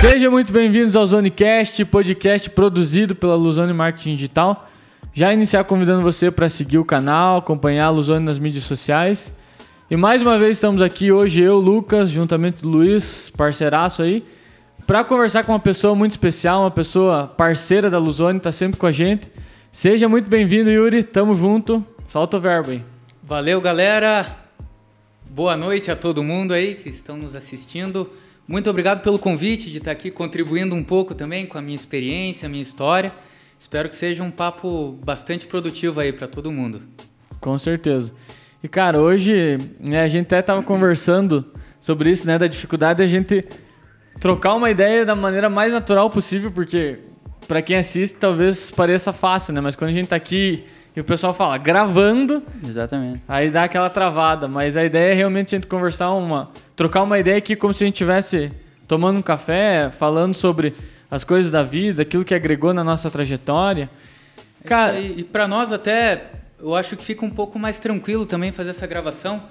Sejam muito bem-vindos ao Zonecast, podcast produzido pela Luzone Marketing Digital. Já iniciar convidando você para seguir o canal, acompanhar a Luzone nas mídias sociais. E mais uma vez estamos aqui hoje, eu, Lucas, juntamente do Luiz, parceiraço aí, para conversar com uma pessoa muito especial, uma pessoa parceira da Luzone, está sempre com a gente. Seja muito bem-vindo, Yuri, tamo junto. Solta o verbo aí. Valeu, galera. Boa noite a todo mundo aí que estão nos assistindo. Muito obrigado pelo convite de estar aqui contribuindo um pouco também com a minha experiência, a minha história. Espero que seja um papo bastante produtivo aí para todo mundo. Com certeza. E cara, hoje né, a gente até estava conversando sobre isso, né, da dificuldade de a gente trocar uma ideia da maneira mais natural possível, porque para quem assiste talvez pareça fácil, né, mas quando a gente está aqui e o pessoal fala gravando, exatamente. Aí dá aquela travada, mas a ideia é realmente a gente conversar uma, trocar uma ideia aqui como se a gente estivesse tomando um café, falando sobre as coisas da vida, aquilo que agregou na nossa trajetória. É Cara, e para nós até eu acho que fica um pouco mais tranquilo também fazer essa gravação,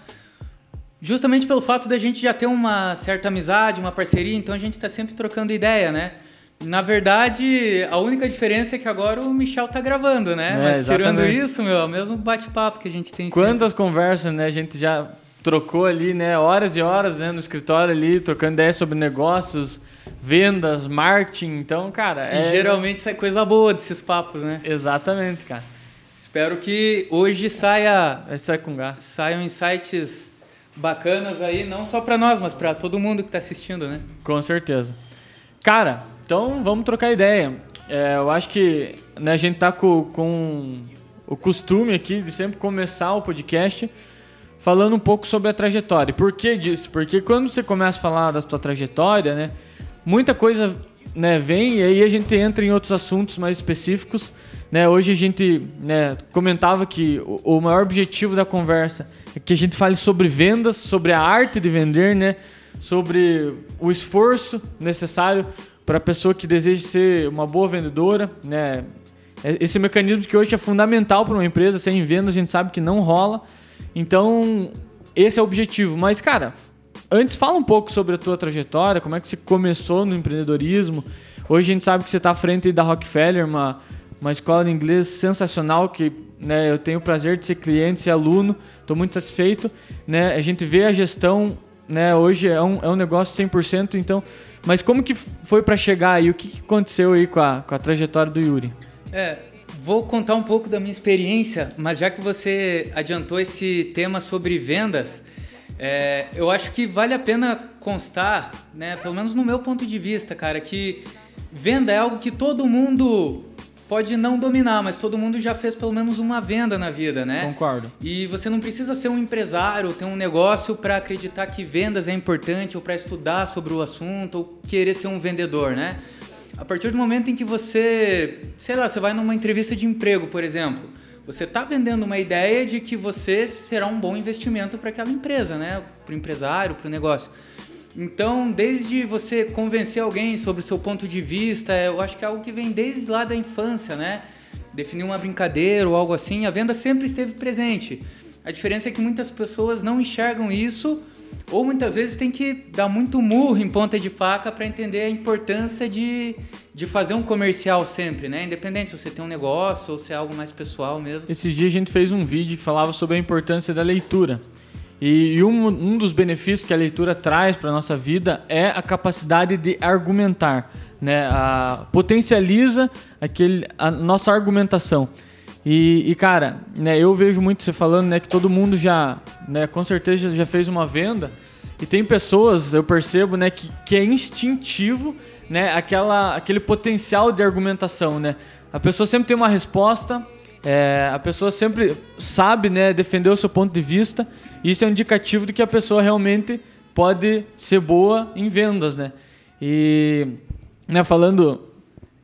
justamente pelo fato da gente já ter uma certa amizade, uma parceria, então a gente está sempre trocando ideia, né? Na verdade, a única diferença é que agora o Michel tá gravando, né? É, Mas tirando isso, meu, é o mesmo bate-papo que a gente tem Quantas sempre. conversas, né? A gente já trocou ali, né? Horas e horas, né? No escritório ali, trocando ideias sobre negócios, vendas, marketing. Então, cara. É... E geralmente sai coisa boa desses papos, né? Exatamente, cara. Espero que hoje saia. Vai com gás. Saiam insights bacanas aí, não só para nós, mas para todo mundo que tá assistindo, né? Com certeza. Cara, então vamos trocar ideia. É, eu acho que né, a gente tá com, com o costume aqui de sempre começar o podcast falando um pouco sobre a trajetória. Por que disso? Porque quando você começa a falar da sua trajetória, né, muita coisa né, vem e aí a gente entra em outros assuntos mais específicos. Né, hoje a gente né, comentava que o, o, maior objetivo da conversa é que a gente fale sobre vendas, sobre a arte de vender, né, sobre o esforço necessário para a pessoa que deseja ser uma boa vendedora, né? É, esse mecanismo que hoje é fundamental para uma empresa, sem venda a gente sabe que não rola. Então, esse é o objetivo. Mas, cara, antes fala um pouco sobre a tua trajetória, como é que você começou no empreendedorismo. Hoje a gente sabe que você está à frente da Rockefeller, uma, uma escola de inglês sensacional que né, eu tenho o prazer de ser cliente, ser aluno, estou muito satisfeito. Né? A gente vê a gestão, né, hoje é um, é um negócio 100%, então... Mas como que foi para chegar aí? O que, que aconteceu aí com a, com a trajetória do Yuri? É, Vou contar um pouco da minha experiência, mas já que você adiantou esse tema sobre vendas, é, eu acho que vale a pena constar, né, pelo menos no meu ponto de vista, cara, que venda é algo que todo mundo pode não dominar, mas todo mundo já fez pelo menos uma venda na vida, né? Concordo. E você não precisa ser um empresário, ter um negócio para acreditar que vendas é importante ou para estudar sobre o assunto ou querer ser um vendedor, né? A partir do momento em que você, sei lá, você vai numa entrevista de emprego, por exemplo, você está vendendo uma ideia de que você será um bom investimento para aquela empresa, né? Para o empresário, para o negócio. Então, desde você convencer alguém sobre o seu ponto de vista, eu acho que é algo que vem desde lá da infância, né? Definir uma brincadeira ou algo assim, a venda sempre esteve presente. A diferença é que muitas pessoas não enxergam isso ou muitas vezes tem que dar muito murro em ponta de faca para entender a importância de, de fazer um comercial sempre, né? Independente se você tem um negócio ou se é algo mais pessoal mesmo. Esses dias a gente fez um vídeo que falava sobre a importância da leitura. E, e um, um dos benefícios que a leitura traz para a nossa vida é a capacidade de argumentar, né? A, potencializa aquele, a nossa argumentação. E, e, cara, né, eu vejo muito você falando, né, que todo mundo já, né, com certeza já fez uma venda. E tem pessoas, eu percebo, né, que, que é instintivo, né, aquela, aquele potencial de argumentação, né. A pessoa sempre tem uma resposta, é, a pessoa sempre sabe, né, defender o seu ponto de vista. E isso é um indicativo de que a pessoa realmente pode ser boa em vendas, né. E, né, falando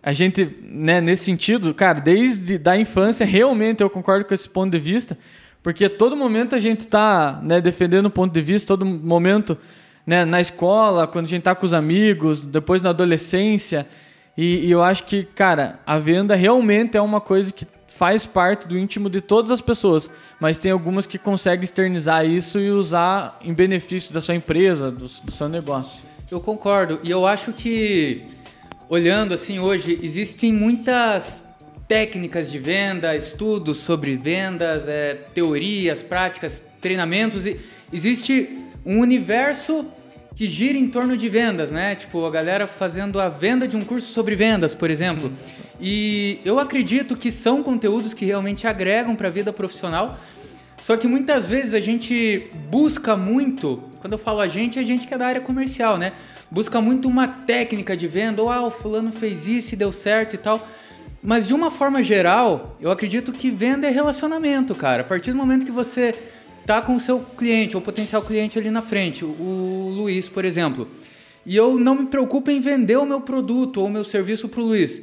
a gente, né, nesse sentido, cara, desde da infância, realmente eu concordo com esse ponto de vista, porque todo momento a gente está né, defendendo um ponto de vista, todo momento né, na escola, quando a gente está com os amigos, depois na adolescência, e, e, eu acho que, cara, a venda realmente é uma coisa que faz parte do íntimo de todas as pessoas, mas tem algumas que conseguem externizar isso e usar em benefício da sua empresa, do, do seu negócio. Eu concordo. E eu acho que, olhando assim hoje, existem muitas técnicas de venda, estudos sobre vendas, é, teorias, práticas, treinamentos. E existe um universo que gira em torno de vendas, né? Tipo, a galera fazendo a venda de um curso sobre vendas, por exemplo. E eu acredito que são conteúdos que realmente agregam para a vida profissional. Só que muitas vezes a gente busca muito, quando eu falo a gente, é a gente que é da área comercial, né? Busca muito uma técnica de venda, ou ah, o fulano fez isso e deu certo e tal. Mas de uma forma geral, eu acredito que venda é relacionamento, cara. A partir do momento que você tá com o seu cliente ou potencial cliente ali na frente, o Luiz, por exemplo, e eu não me preocupo em vender o meu produto ou o meu serviço para o Luiz,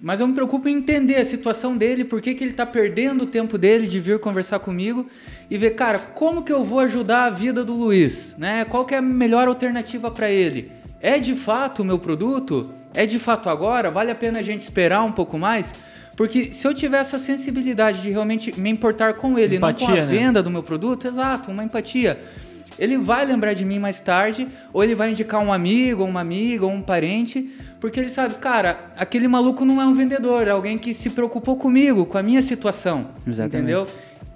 mas eu me preocupo em entender a situação dele, por que, que ele está perdendo o tempo dele de vir conversar comigo e ver, cara, como que eu vou ajudar a vida do Luiz, né? Qual que é a melhor alternativa para ele? É de fato o meu produto? É de fato agora? Vale a pena a gente esperar um pouco mais? Porque se eu tiver essa sensibilidade de realmente me importar com ele, empatia, não com a né? venda do meu produto, exato, uma empatia. Ele vai lembrar de mim mais tarde, ou ele vai indicar um amigo, uma amiga, ou um parente, porque ele sabe, cara, aquele maluco não é um vendedor, é alguém que se preocupou comigo, com a minha situação. Exatamente. Entendeu?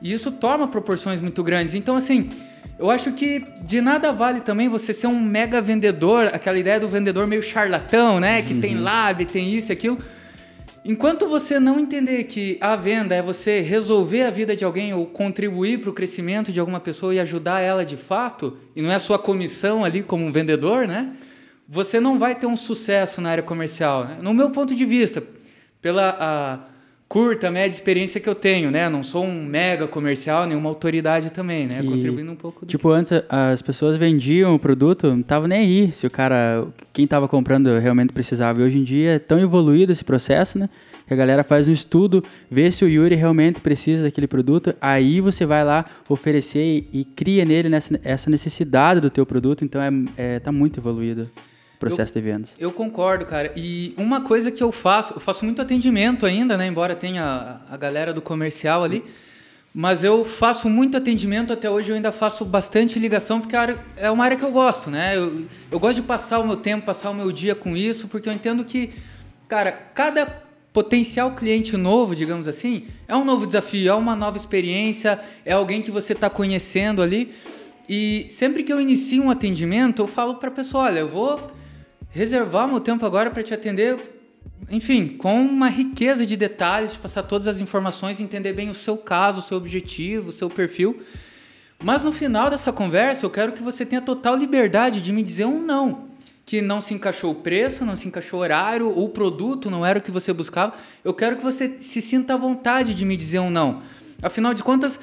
E isso toma proporções muito grandes. Então, assim, eu acho que de nada vale também você ser um mega vendedor, aquela ideia do vendedor meio charlatão, né? Que uhum. tem lab, tem isso e aquilo. Enquanto você não entender que a venda é você resolver a vida de alguém ou contribuir para o crescimento de alguma pessoa e ajudar ela de fato, e não é a sua comissão ali como um vendedor, né? Você não vai ter um sucesso na área comercial. Né? No meu ponto de vista, pela a, curta, média experiência que eu tenho, né? Não sou um mega comercial, nenhuma autoridade também, né? Que, Contribuindo um pouco. Tipo, que... antes as pessoas vendiam o produto, não tava nem aí se o cara, quem estava comprando realmente precisava. E hoje em dia é tão evoluído esse processo, né? Que a galera faz um estudo, vê se o Yuri realmente precisa daquele produto, aí você vai lá oferecer e, e cria nele nessa, essa necessidade do teu produto, então é, é tá muito evoluído processo eu, de vendas. Eu concordo, cara. E uma coisa que eu faço, eu faço muito atendimento ainda, né? Embora tenha a, a galera do comercial ali. Mas eu faço muito atendimento até hoje, eu ainda faço bastante ligação, porque é uma área que eu gosto, né? Eu, eu gosto de passar o meu tempo, passar o meu dia com isso, porque eu entendo que, cara, cada potencial cliente novo, digamos assim, é um novo desafio, é uma nova experiência, é alguém que você está conhecendo ali. E sempre que eu inicio um atendimento, eu falo para a pessoa: olha, eu vou reservar meu tempo agora para te atender, enfim, com uma riqueza de detalhes, de passar todas as informações, entender bem o seu caso, o seu objetivo, o seu perfil. Mas no final dessa conversa, eu quero que você tenha total liberdade de me dizer um não. Que não se encaixou o preço, não se encaixou o horário, o produto não era o que você buscava. Eu quero que você se sinta à vontade de me dizer um não. Afinal de contas,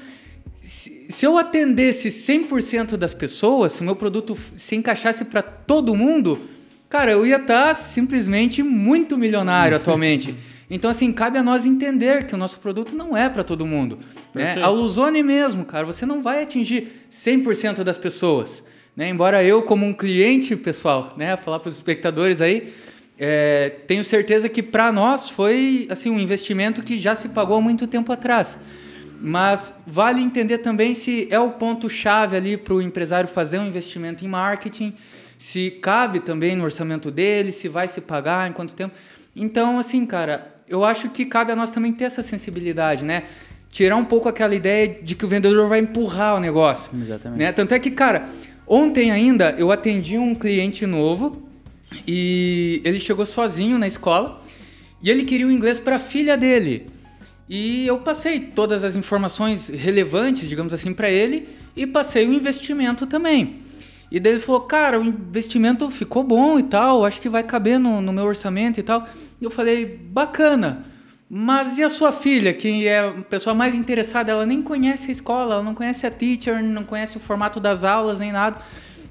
se eu atendesse 100% das pessoas, se o meu produto se encaixasse para todo mundo, cara, eu ia estar tá simplesmente muito milionário atualmente. Então, assim, cabe a nós entender que o nosso produto não é para todo mundo. Né? A Luzone mesmo, cara, você não vai atingir 100% das pessoas. Né? Embora eu, como um cliente, pessoal, né, falar para os espectadores aí, é, tenho certeza que para nós foi assim um investimento que já se pagou há muito tempo atrás. Mas vale entender também se é o ponto-chave ali para o empresário fazer um investimento em marketing, se cabe também no orçamento dele, se vai se pagar, em quanto tempo. Então, assim, cara, eu acho que cabe a nós também ter essa sensibilidade, né? Tirar um pouco aquela ideia de que o vendedor vai empurrar o negócio. Exatamente. Né? Tanto é que, cara, ontem ainda eu atendi um cliente novo e ele chegou sozinho na escola e ele queria o inglês para a filha dele. E eu passei todas as informações relevantes, digamos assim, para ele e passei o investimento também. E daí ele falou, cara, o investimento ficou bom e tal, acho que vai caber no, no meu orçamento e tal. Eu falei, bacana. Mas e a sua filha, que é a pessoa mais interessada, ela nem conhece a escola, ela não conhece a teacher, não conhece o formato das aulas nem nada.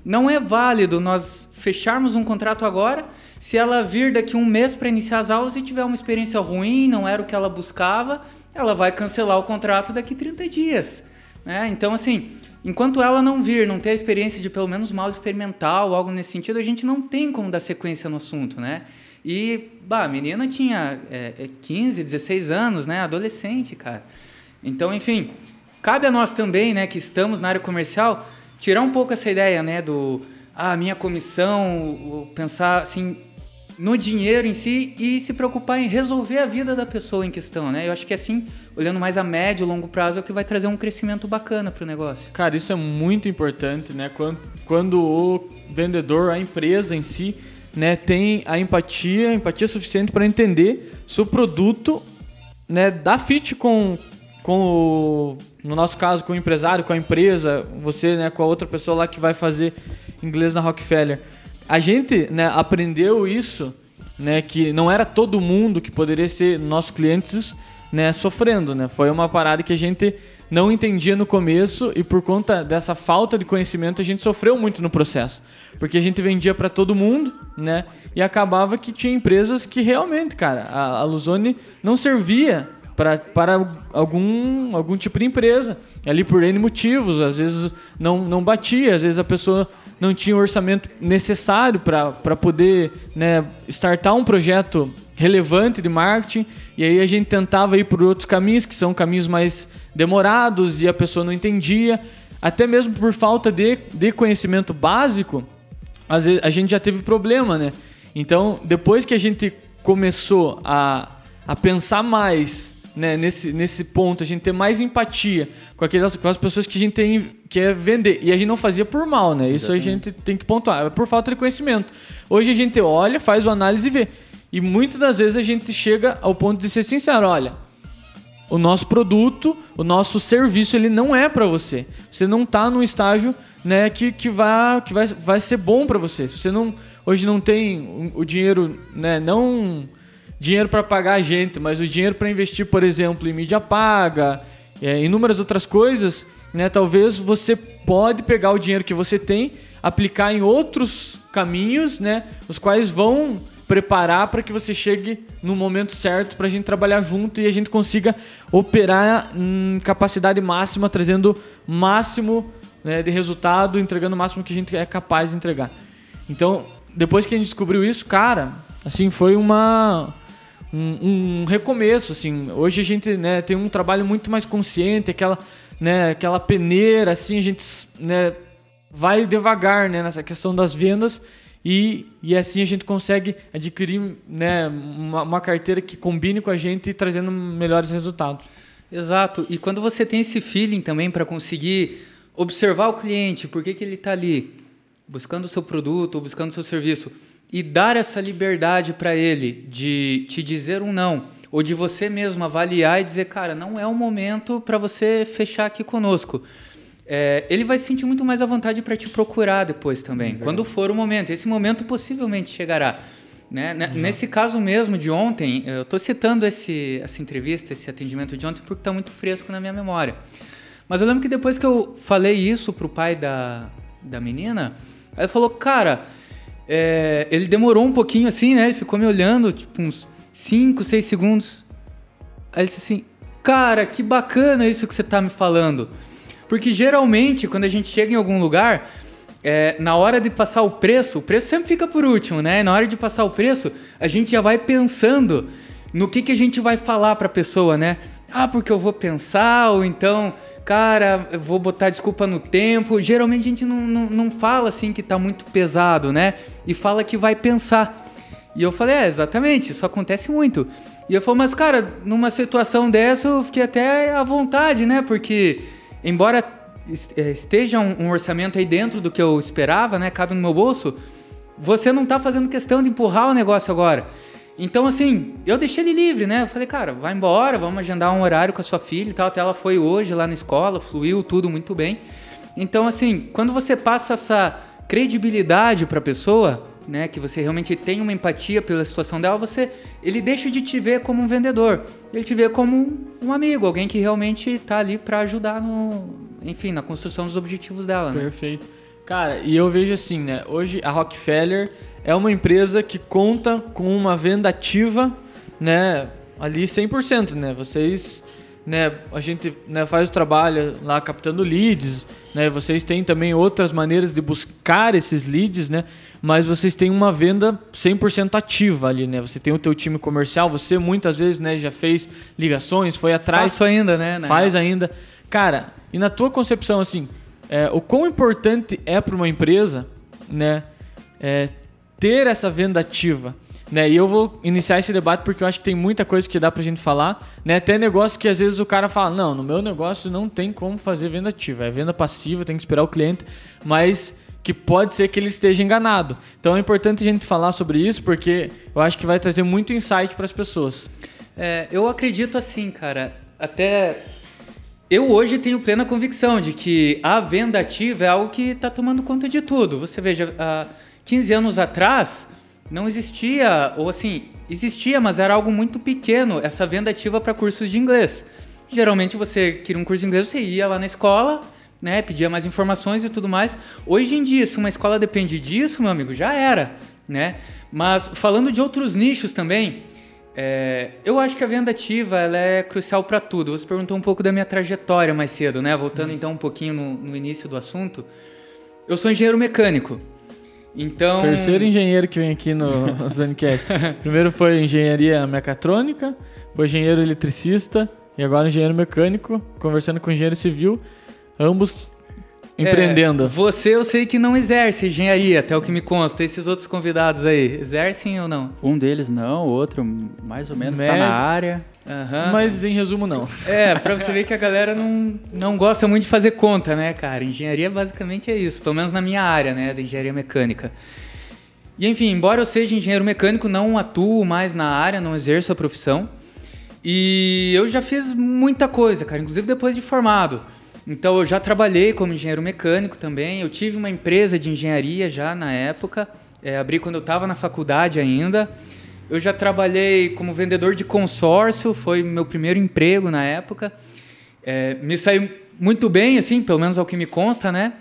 Não é válido nós fecharmos um contrato agora se ela vir daqui um mês para iniciar as aulas e tiver uma experiência ruim, não era o que ela buscava, ela vai cancelar o contrato daqui 30 dias. Né? Então, assim, Enquanto ela não vir, não ter a experiência de pelo menos mal experimental, algo nesse sentido, a gente não tem como dar sequência no assunto, né? E, bah, a menina tinha é, 15, é, 16 anos, né? Adolescente, cara. Então, enfim, cabe a nós também, né, que estamos na área comercial, tirar um pouco essa ideia, né, do a minha comissão, pensar assim no dinheiro em si e se preocupar em resolver a vida da pessoa em questão, né? Eu acho que assim, olhando mais a médio e longo prazo, é o que vai trazer um crescimento bacana para o negócio. Cara, isso é muito importante, né? Quando, quando o vendedor, a empresa em si, né, tem a empatia, empatia suficiente para entender se o produto, né, dá fit com, com o, no nosso caso, com o empresário, com a empresa, você, né, com a outra pessoa lá que vai fazer inglês na Rockefeller a gente né, aprendeu isso, né, que não era todo mundo que poderia ser nossos clientes né, sofrendo. Né? Foi uma parada que a gente não entendia no começo e por conta dessa falta de conhecimento a gente sofreu muito no processo. Porque a gente vendia para todo mundo, né? E acabava que tinha empresas que realmente, cara, a, a Luzone não servia pra, para algum, algum tipo de empresa. Ali por N motivos, às vezes não, não batia, às vezes a pessoa não tinha o orçamento necessário para poder né, startar um projeto relevante de marketing. E aí a gente tentava ir por outros caminhos, que são caminhos mais demorados e a pessoa não entendia. Até mesmo por falta de, de conhecimento básico, às vezes a gente já teve problema, né? Então, depois que a gente começou a, a pensar mais né, nesse, nesse ponto, a gente ter mais empatia com, aquelas, com as pessoas que a gente tem, quer vender. E a gente não fazia por mal, né? Isso Exatamente. a gente tem que pontuar, é por falta de conhecimento. Hoje a gente olha, faz o análise e vê. E muitas das vezes a gente chega ao ponto de ser sincero, olha, o nosso produto, o nosso serviço, ele não é para você. Você não está num estágio né, que, que, vai, que vai, vai ser bom para você. Se você não, hoje não tem o dinheiro, né, não dinheiro para pagar a gente, mas o dinheiro para investir, por exemplo, em mídia paga, é, inúmeras outras coisas, né? Talvez você pode pegar o dinheiro que você tem, aplicar em outros caminhos, né? Os quais vão preparar para que você chegue no momento certo para a gente trabalhar junto e a gente consiga operar em capacidade máxima, trazendo máximo né, de resultado, entregando o máximo que a gente é capaz de entregar. Então, depois que a gente descobriu isso, cara, assim, foi uma um, um, recomeço, assim. Hoje a gente né, tem um trabalho muito mais consciente, aquela, né, aquela peneira, assim, a gente né, vai devagar né, nessa questão das vendas e, e assim a gente consegue adquirir né, uma, uma carteira que combine com a gente e trazendo melhores resultados. Exato. E quando você tem esse feeling também para conseguir observar o cliente, por que, que ele está ali, buscando o seu produto, buscando o seu serviço, e dar essa liberdade para ele de te dizer um não, ou de você mesmo avaliar e dizer, cara, não é o momento para você fechar aqui conosco. É, ele vai se sentir muito mais à vontade para te procurar depois também, quando for o momento. Esse momento possivelmente chegará. Né? Uhum. Nesse caso mesmo de ontem, eu estou citando esse, essa entrevista, esse atendimento de ontem, porque está muito fresco na minha memória. Mas eu lembro que depois que eu falei isso pro pai da, da menina, ele falou, cara, é, ele demorou um pouquinho assim, né? Ele ficou me olhando, tipo, uns 5, 6 segundos. Aí ele disse assim: Cara, que bacana isso que você tá me falando. Porque geralmente, quando a gente chega em algum lugar, é, na hora de passar o preço, o preço sempre fica por último, né? Na hora de passar o preço, a gente já vai pensando no que, que a gente vai falar para a pessoa, né? Ah, porque eu vou pensar, ou então cara, vou botar desculpa no tempo. Geralmente a gente não, não, não fala assim que tá muito pesado, né? E fala que vai pensar. E eu falei, é, exatamente, isso acontece muito. E eu falei, mas cara, numa situação dessa eu fiquei até à vontade, né? Porque, embora é, esteja um, um orçamento aí dentro do que eu esperava, né? Cabe no meu bolso, você não tá fazendo questão de empurrar o negócio agora. Então, assim, eu deixei ele livre, né? Eu falei, cara, vai embora, vamos agendar um horário com a sua filha e tal. Até ela foi hoje lá na escola, fluiu tudo muito bem. Então, assim, quando você passa essa credibilidade para a pessoa, né, que você realmente tem uma empatia pela situação dela, você, ele deixa de te ver como um vendedor, ele te vê como um amigo, alguém que realmente está ali para ajudar no, enfim, na construção dos objetivos dela. Né? Cara, e eu vejo assim, né? Hoje a Rockefeller é uma empresa que conta com uma venda ativa, né? Ali 100%, né? Vocês, né? A gente né, faz o trabalho lá captando leads, né? Vocês têm também outras maneiras de buscar esses leads, né? Mas vocês têm uma venda 100% ativa ali, né? Você tem o teu time comercial, você muitas vezes, né? Já fez ligações, foi atrás. Faço ainda, né? Faz ainda. Cara, e na tua concepção, assim, é, o quão importante é para uma empresa né, é, ter essa venda ativa. Né? E eu vou iniciar esse debate porque eu acho que tem muita coisa que dá pra gente falar, né? Até negócio que às vezes o cara fala, não, no meu negócio não tem como fazer venda ativa, é venda passiva, tem que esperar o cliente, mas que pode ser que ele esteja enganado. Então é importante a gente falar sobre isso porque eu acho que vai trazer muito insight para as pessoas. É, eu acredito assim, cara. Até eu hoje tenho plena convicção de que a venda ativa é algo que está tomando conta de tudo. Você veja, há 15 anos atrás não existia, ou assim, existia, mas era algo muito pequeno, essa venda ativa para cursos de inglês. Geralmente você queria um curso de inglês, você ia lá na escola, né, pedia mais informações e tudo mais. Hoje em dia, se uma escola depende disso, meu amigo, já era, né? Mas falando de outros nichos também, é, eu acho que a venda ativa ela é crucial para tudo. Você perguntou um pouco da minha trajetória mais cedo, né? Voltando hum. então um pouquinho no, no início do assunto. Eu sou engenheiro mecânico. Então. Terceiro engenheiro que vem aqui no Zancast. Primeiro foi engenharia mecatrônica, foi engenheiro eletricista e agora engenheiro mecânico, conversando com engenheiro civil ambos empreendendo. É, você eu sei que não exerce engenharia, até o que me consta. Esses outros convidados aí, exercem ou não? Um deles não, o outro mais ou menos está na área. Uhum. Mas em resumo, não. É, pra você ver que a galera não, não gosta muito de fazer conta, né, cara? Engenharia basicamente é isso, pelo menos na minha área, né, da engenharia mecânica. E enfim, embora eu seja engenheiro mecânico, não atuo mais na área, não exerço a profissão. E eu já fiz muita coisa, cara, inclusive depois de formado. Então eu já trabalhei como engenheiro mecânico também. Eu tive uma empresa de engenharia já na época. É, abri quando eu estava na faculdade ainda. Eu já trabalhei como vendedor de consórcio, foi meu primeiro emprego na época. É, me saiu muito bem, assim, pelo menos ao que me consta, né?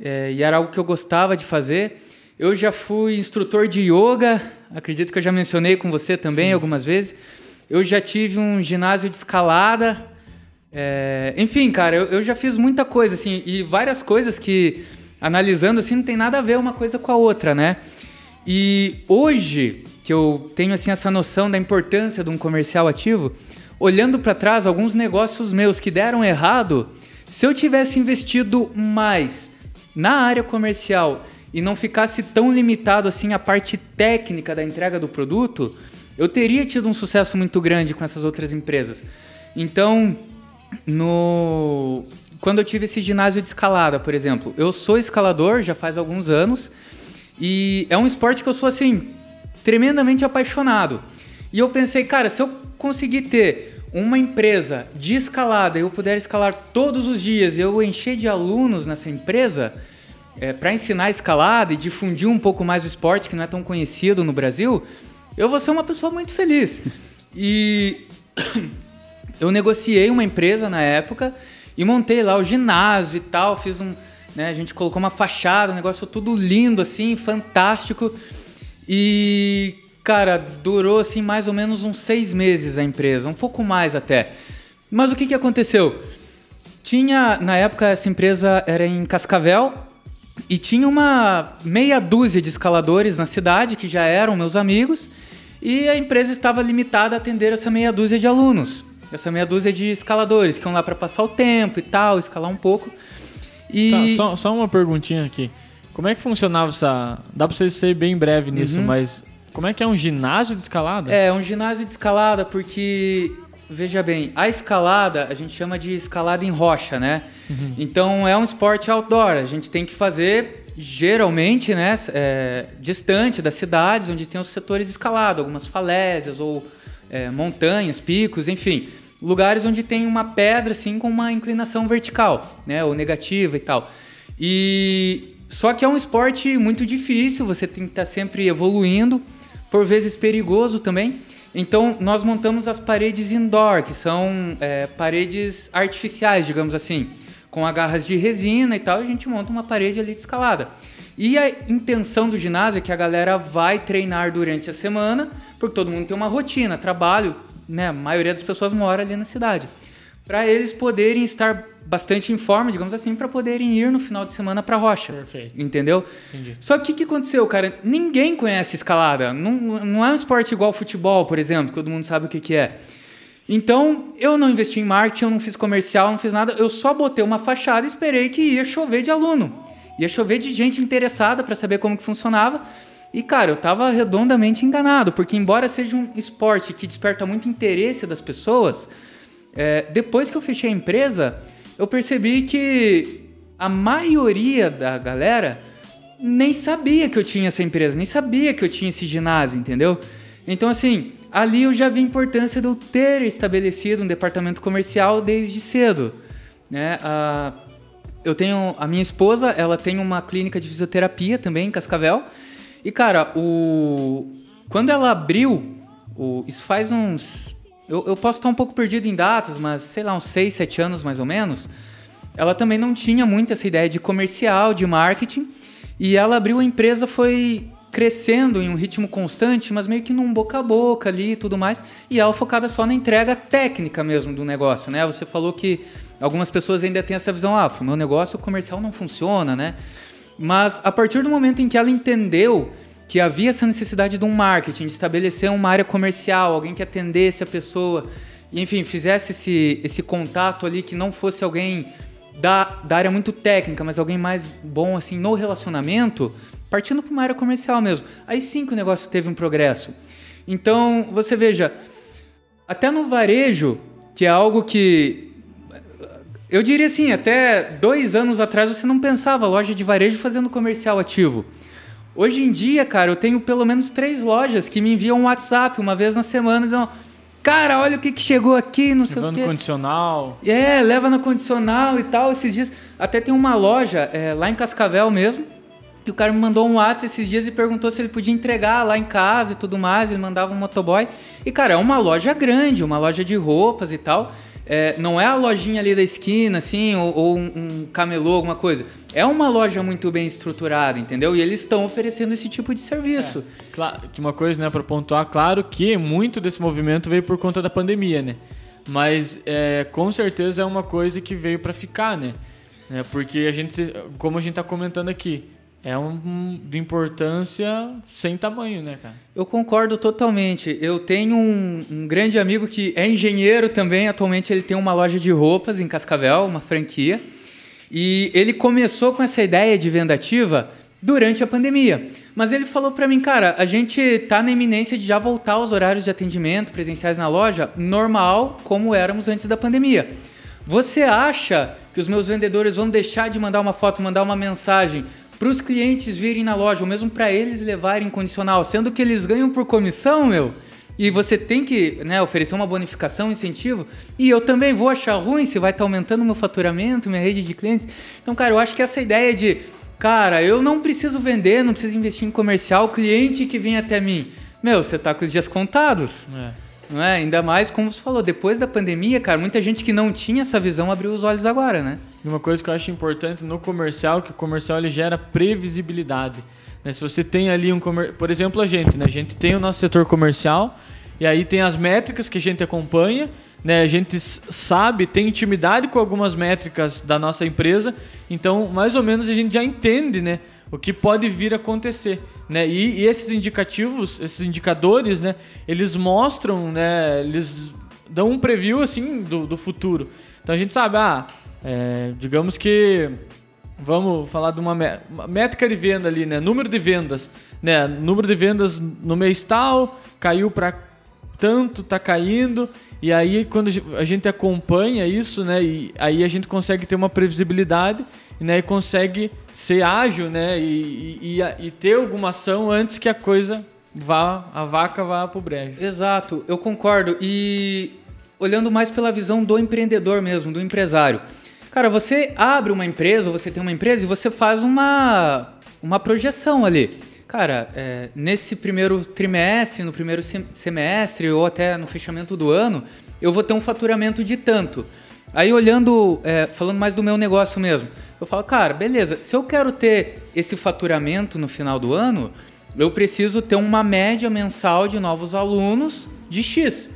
É, e era algo que eu gostava de fazer. Eu já fui instrutor de yoga, acredito que eu já mencionei com você também sim, algumas vezes. Eu já tive um ginásio de escalada, é, enfim, cara, eu, eu, já fiz muita coisa, assim, e várias coisas que, analisando assim, não tem nada a ver uma coisa com a outra, né? E hoje, que eu tenho, assim, essa noção da importância de um comercial ativo, olhando para trás, alguns negócios meus que deram errado, se eu tivesse investido mais na área comercial e não ficasse tão limitado, assim, à parte técnica da entrega do produto, eu teria tido um sucesso muito grande com essas outras empresas. Então, no quando eu tive esse ginásio de escalada, por exemplo, eu sou escalador já faz alguns anos e é um esporte que eu sou assim tremendamente apaixonado. E eu pensei, cara, se eu conseguir ter uma empresa de escalada e eu puder escalar todos os dias eu encher de alunos nessa empresa é, para ensinar escalada e difundir um pouco mais o esporte que não é tão conhecido no Brasil, eu vou ser uma pessoa muito feliz. E eu negociei uma empresa na época e montei lá o ginásio e tal, fiz um, né, a gente colocou uma fachada, um negócio tudo lindo assim, fantástico. E cara, durou assim mais ou menos uns seis meses a empresa, um pouco mais até. Mas o que que aconteceu? Tinha na época essa empresa era em Cascavel e tinha uma meia dúzia de escaladores na cidade que já eram meus amigos e a empresa estava limitada a atender essa meia dúzia de alunos essa meia dúzia de escaladores que vão lá para passar o tempo e tal, escalar um pouco. E... Tá, só, só uma perguntinha aqui. Como é que funcionava essa. Dá pra você ser bem breve nisso, uhum. mas como é que é um ginásio de escalada? É, um ginásio de escalada, porque, veja bem, a escalada a gente chama de escalada em rocha, né? Uhum. Então é um esporte outdoor, a gente tem que fazer geralmente, né, é, distante das cidades onde tem os setores de escalada, algumas falésias ou é, montanhas, picos, enfim lugares onde tem uma pedra assim com uma inclinação vertical, né, ou negativa e tal. E só que é um esporte muito difícil, você tem que estar sempre evoluindo, por vezes perigoso também. Então nós montamos as paredes indoor, que são é, paredes artificiais, digamos assim, com agarras de resina e tal. E a gente monta uma parede ali de escalada. E a intenção do ginásio é que a galera vai treinar durante a semana, porque todo mundo tem uma rotina, trabalho, né, a maioria das pessoas mora ali na cidade. Para eles poderem estar bastante em forma, digamos assim, para poderem ir no final de semana para rocha. Perfeito. Entendeu? Entendi. Só que o que aconteceu, cara? Ninguém conhece escalada. Não, não é um esporte igual futebol, por exemplo, que todo mundo sabe o que, que é. Então, eu não investi em marketing, eu não fiz comercial, não fiz nada. Eu só botei uma fachada e esperei que ia chover de aluno. ia chover de gente interessada para saber como que funcionava. E, cara, eu tava redondamente enganado, porque embora seja um esporte que desperta muito interesse das pessoas, é, depois que eu fechei a empresa, eu percebi que a maioria da galera nem sabia que eu tinha essa empresa, nem sabia que eu tinha esse ginásio, entendeu? Então, assim, ali eu já vi a importância de eu ter estabelecido um departamento comercial desde cedo. Né? Eu tenho a minha esposa, ela tem uma clínica de fisioterapia também em Cascavel. E cara, o quando ela abriu, o... isso faz uns eu, eu posso estar um pouco perdido em datas, mas sei lá, uns 6, 7 anos mais ou menos. Ela também não tinha muito essa ideia de comercial, de marketing. E ela abriu a empresa, foi crescendo em um ritmo constante, mas meio que num boca a boca ali e tudo mais. E ela focada só na entrega técnica mesmo do negócio, né? Você falou que algumas pessoas ainda têm essa visão, ah, o meu negócio comercial não funciona, né? Mas a partir do momento em que ela entendeu que havia essa necessidade de um marketing, de estabelecer uma área comercial, alguém que atendesse a pessoa, e enfim, fizesse esse, esse contato ali, que não fosse alguém da, da área muito técnica, mas alguém mais bom assim no relacionamento, partindo para uma área comercial mesmo. Aí sim que o negócio teve um progresso. Então, você veja, até no varejo, que é algo que. Eu diria assim, até dois anos atrás você não pensava loja de varejo fazendo comercial ativo. Hoje em dia, cara, eu tenho pelo menos três lojas que me enviam um WhatsApp uma vez na semana dizendo: Cara, olha o que, que chegou aqui, não sei Levando o quê. condicional. É, leva no condicional e tal. Esses dias. Até tem uma loja é, lá em Cascavel mesmo. Que o cara me mandou um WhatsApp esses dias e perguntou se ele podia entregar lá em casa e tudo mais. Ele mandava um motoboy. E, cara, é uma loja grande, uma loja de roupas e tal. É, não é a lojinha ali da esquina, assim, ou, ou um, um camelô, alguma coisa é uma loja muito bem estruturada, entendeu? E eles estão oferecendo esse tipo de serviço. É, claro, uma coisa, né, para pontuar, claro que muito desse movimento veio por conta da pandemia, né? Mas é, com certeza é uma coisa que veio para ficar, né? É, porque a gente, como a gente está comentando aqui, é um, de importância sem tamanho, né, cara? Eu concordo totalmente. Eu tenho um, um, grande amigo que é engenheiro também. Atualmente ele tem uma loja de roupas em Cascavel, uma franquia. E ele começou com essa ideia de venda ativa durante a pandemia. Mas ele falou para mim, cara, a gente tá na iminência de já voltar aos horários de atendimento presenciais na loja normal, como éramos antes da pandemia. Você acha que os meus vendedores vão deixar de mandar uma foto, mandar uma mensagem para os clientes virem na loja, ou mesmo para eles levarem condicional, sendo que eles ganham por comissão, meu? E você tem que né, oferecer uma bonificação, um incentivo. E eu também vou achar ruim se vai estar tá aumentando meu faturamento, minha rede de clientes. Então, cara, eu acho que essa ideia de, cara, eu não preciso vender, não preciso investir em comercial, cliente que vem até mim. Meu, você tá com os dias contados. É. Não é? Ainda mais, como você falou, depois da pandemia, cara, muita gente que não tinha essa visão abriu os olhos agora, né? Uma coisa que eu acho importante no comercial, que o comercial ele gera previsibilidade. Né? Se você tem ali um por exemplo, a gente, né? A gente tem o nosso setor comercial e aí tem as métricas que a gente acompanha, né? A gente sabe, tem intimidade com algumas métricas da nossa empresa, então mais ou menos a gente já entende, né? O que pode vir a acontecer, né? E, e esses indicativos, esses indicadores, né? Eles mostram, né? Eles dão um preview assim do, do futuro. Então a gente sabe, ah, é, digamos que vamos falar de uma, métrica de venda ali, né? Número de vendas, né? Número de vendas no mês tal caiu para tanto tá caindo. E aí quando a gente acompanha isso, né? E aí a gente consegue ter uma previsibilidade né, e consegue ser ágil, né? E, e, e ter alguma ação antes que a coisa vá, a vaca vá pro brejo. Exato, eu concordo. E olhando mais pela visão do empreendedor mesmo, do empresário. Cara, você abre uma empresa, você tem uma empresa e você faz uma, uma projeção ali. Cara, é, nesse primeiro trimestre, no primeiro semestre ou até no fechamento do ano, eu vou ter um faturamento de tanto. Aí olhando, é, falando mais do meu negócio mesmo, eu falo, cara, beleza, se eu quero ter esse faturamento no final do ano, eu preciso ter uma média mensal de novos alunos de X.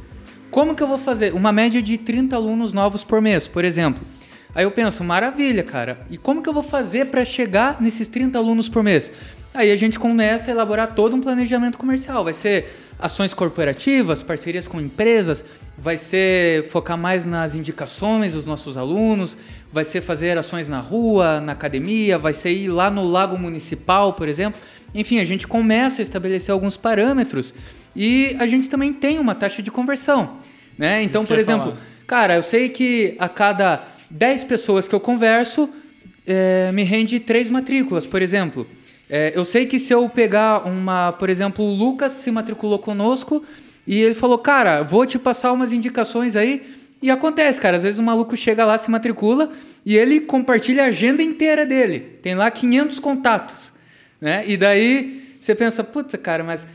Como que eu vou fazer? Uma média de 30 alunos novos por mês, por exemplo. Aí eu penso, maravilha, cara. E como que eu vou fazer para chegar nesses 30 alunos por mês? Aí a gente começa a elaborar todo um planejamento comercial. Vai ser ações corporativas, parcerias com empresas, vai ser focar mais nas indicações dos nossos alunos, vai ser fazer ações na rua, na academia, vai ser ir lá no lago municipal, por exemplo. Enfim, a gente começa a estabelecer alguns parâmetros e a gente também tem uma taxa de conversão. Né? Então, por exemplo, falar. cara, eu sei que a cada 10 pessoas que eu converso, é, me rende três matrículas, por exemplo. É, eu sei que se eu pegar uma, por exemplo, o Lucas se matriculou conosco e ele falou, cara, vou te passar umas indicações aí. E acontece, cara, às vezes o maluco chega lá, se matricula e ele compartilha a agenda inteira dele. Tem lá 500 contatos, né? E daí você pensa, puta, cara, mas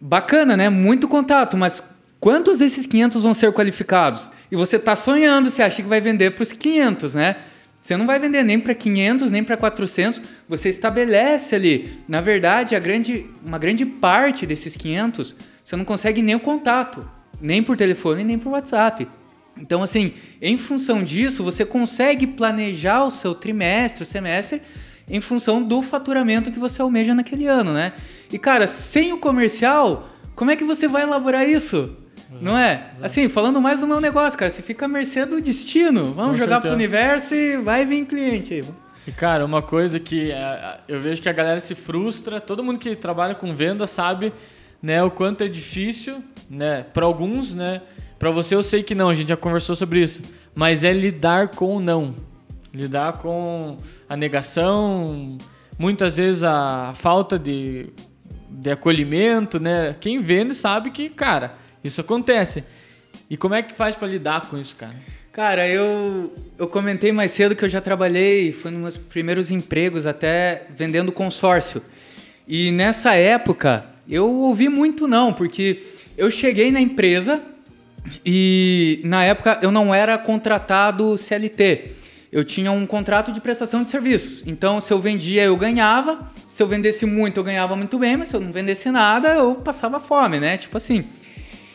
bacana, né? Muito contato, mas quantos desses 500 vão ser qualificados? E você está sonhando, você acha que vai vender para os 500, né? Você não vai vender nem para 500, nem para 400. Você estabelece ali. Na verdade, a grande, uma grande parte desses 500, você não consegue nem o contato. Nem por telefone, nem por WhatsApp. Então, assim, em função disso, você consegue planejar o seu trimestre, o semestre, em função do faturamento que você almeja naquele ano, né? E, cara, sem o comercial, como é que você vai elaborar isso? Não é? Assim, falando mais do meu negócio, cara, você fica à mercê do destino. Vamos Com jogar certeza. pro universo e vai vir cliente aí. E, cara, uma coisa que é, eu vejo que a galera se frustra, todo mundo que trabalha com venda sabe, né, o quanto é difícil, né, para alguns, né, para você eu sei que não, a gente já conversou sobre isso, mas é lidar com o não. Lidar com a negação, muitas vezes a falta de, de acolhimento, né? Quem vende sabe que, cara, isso acontece. E como é que faz para lidar com isso, cara? Cara, eu, eu comentei mais cedo que eu já trabalhei, foi nos meus primeiros empregos até vendendo consórcio. E nessa época eu ouvi muito não, porque eu cheguei na empresa e na época eu não era contratado CLT. Eu tinha um contrato de prestação de serviços. Então, se eu vendia, eu ganhava. Se eu vendesse muito, eu ganhava muito bem. Mas se eu não vendesse nada, eu passava fome, né? Tipo assim.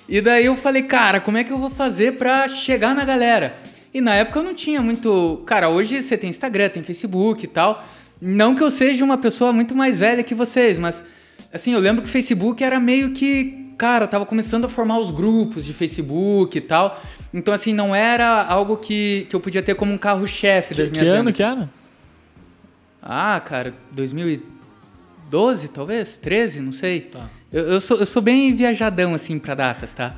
E daí eu falei, cara, como é que eu vou fazer para chegar na galera? E na época eu não tinha muito. Cara, hoje você tem Instagram, tem Facebook e tal. Não que eu seja uma pessoa muito mais velha que vocês, mas assim, eu lembro que o Facebook era meio que. Cara, tava começando a formar os grupos de Facebook e tal. Então, assim, não era algo que, que eu podia ter como um carro-chefe das minhas Que ano que era? Ah, cara, 2012, talvez? 13, não sei. Tá. Eu, eu, sou, eu sou bem viajadão, assim, pra datas, tá?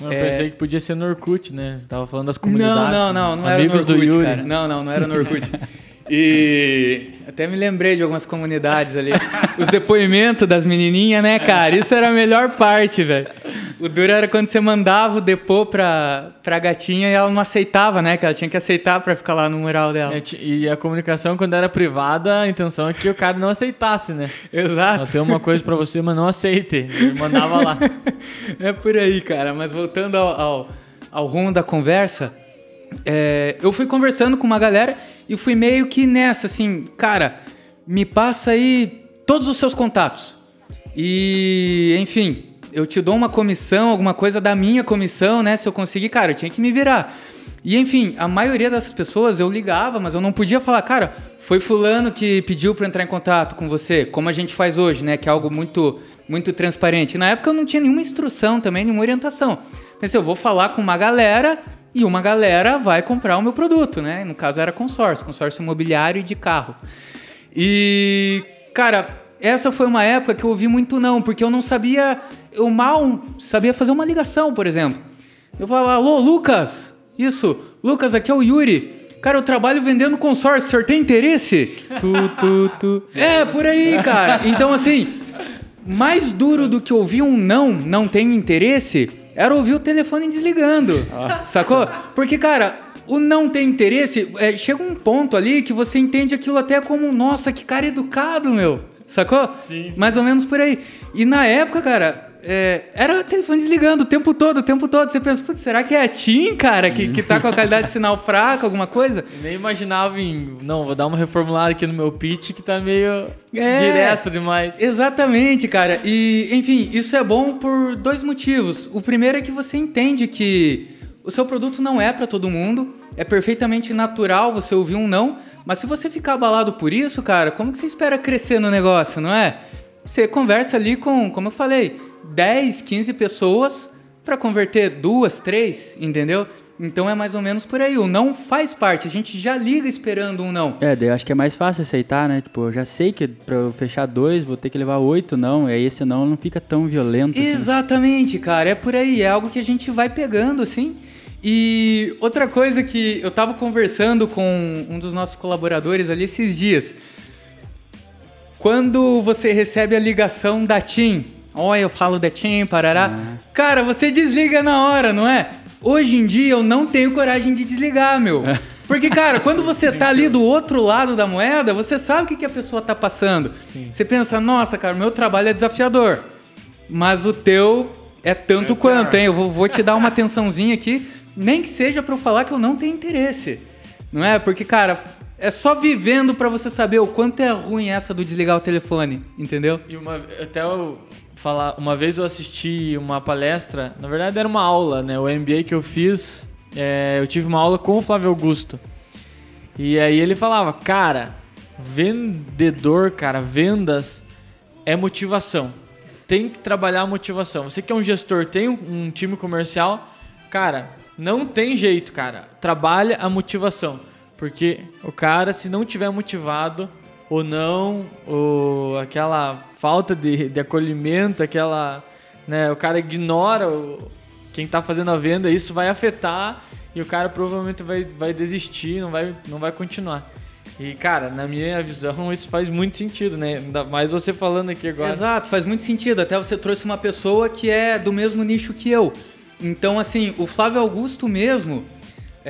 Eu é... pensei que podia ser no Orkut, né? Tava falando das comunidades. Não, não, não, não era no Orkut, cara. Não, não, não era no Orkut. E até me lembrei de algumas comunidades ali. Os depoimentos das menininhas, né, cara? Isso era a melhor parte, velho. O duro era quando você mandava o depô pra, pra gatinha e ela não aceitava, né? Que ela tinha que aceitar pra ficar lá no mural dela. É, e a comunicação, quando era privada, a intenção é que o cara não aceitasse, né? Exato. Ela tem uma coisa pra você, mas não aceite. Ele mandava lá. é por aí, cara. Mas voltando ao, ao, ao rumo da conversa, é, eu fui conversando com uma galera e fui meio que nessa, assim, cara, me passa aí todos os seus contatos. E, enfim, eu te dou uma comissão, alguma coisa da minha comissão, né? Se eu conseguir, cara, eu tinha que me virar. E, enfim, a maioria dessas pessoas eu ligava, mas eu não podia falar, cara, foi fulano que pediu para entrar em contato com você, como a gente faz hoje, né? Que é algo muito, muito transparente. Na época eu não tinha nenhuma instrução também, nenhuma orientação. Pensei, eu vou falar com uma galera e uma galera vai comprar o meu produto, né? No caso era consórcio, consórcio imobiliário e de carro. E, cara, essa foi uma época que eu ouvi muito não, porque eu não sabia, eu mal sabia fazer uma ligação, por exemplo. Eu falava, alô, Lucas, isso, Lucas, aqui é o Yuri. Cara, eu trabalho vendendo consórcio, o senhor tem interesse? tu, tu, tu. É, por aí, cara. Então, assim, mais duro do que ouvir um não, não tenho interesse, era ouvir o telefone desligando. Nossa. Sacou? Porque, cara, o não ter interesse, é, chega um ponto ali que você entende aquilo até como, nossa, que cara educado, meu. Sacou? Sim, sim. Mais ou menos por aí. E na época, cara, é, era o telefone desligando o tempo todo, o tempo todo. Você pensa, putz, será que é a TIM, cara, que, que tá com a qualidade de sinal fraca, alguma coisa? Nem imaginava em, não, vou dar uma reformulada aqui no meu pitch que tá meio é, direto demais. Exatamente, cara. E, enfim, isso é bom por dois motivos. O primeiro é que você entende que o seu produto não é para todo mundo, é perfeitamente natural você ouvir um não, mas se você ficar abalado por isso, cara, como que você espera crescer no negócio, não é? Você conversa ali com, como eu falei, 10, 15 pessoas para converter duas, três, entendeu? Então é mais ou menos por aí. O não faz parte. A gente já liga esperando um não. É, eu acho que é mais fácil aceitar, né? Tipo, eu já sei que pra eu fechar dois vou ter que levar oito não. E aí esse não não fica tão violento. assim. Exatamente, cara. É por aí. É algo que a gente vai pegando, assim. E outra coisa que eu tava conversando com um dos nossos colaboradores ali esses dias. Quando você recebe a ligação da TIM, olha, eu falo da TIM, parará. Cara, você desliga na hora, não é? Hoje em dia eu não tenho coragem de desligar, meu. Porque, cara, quando você tá ali do outro lado da moeda, você sabe o que, que a pessoa tá passando. Você pensa, nossa, cara, o meu trabalho é desafiador. Mas o teu é tanto quanto, hein? Eu vou, vou te dar uma atençãozinha aqui, nem que seja pra eu falar que eu não tenho interesse. Não é? Porque, cara, é só vivendo pra você saber o quanto é ruim essa do desligar o telefone, entendeu? E uma, até eu falar, uma vez eu assisti uma palestra, na verdade era uma aula, né? O MBA que eu fiz, é, eu tive uma aula com o Flávio Augusto. E aí ele falava, cara, vendedor, cara, vendas é motivação. Tem que trabalhar a motivação. Você que é um gestor, tem um, um time comercial, cara, não tem jeito, cara. Trabalha a motivação. Porque o cara, se não tiver motivado, ou não, ou aquela falta de, de acolhimento, aquela. Né, o cara ignora o, quem tá fazendo a venda, isso vai afetar e o cara provavelmente vai, vai desistir, não vai, não vai continuar. E, cara, na minha visão, isso faz muito sentido, né? Ainda mais você falando aqui agora. Exato, faz muito sentido. Até você trouxe uma pessoa que é do mesmo nicho que eu. Então, assim, o Flávio Augusto mesmo.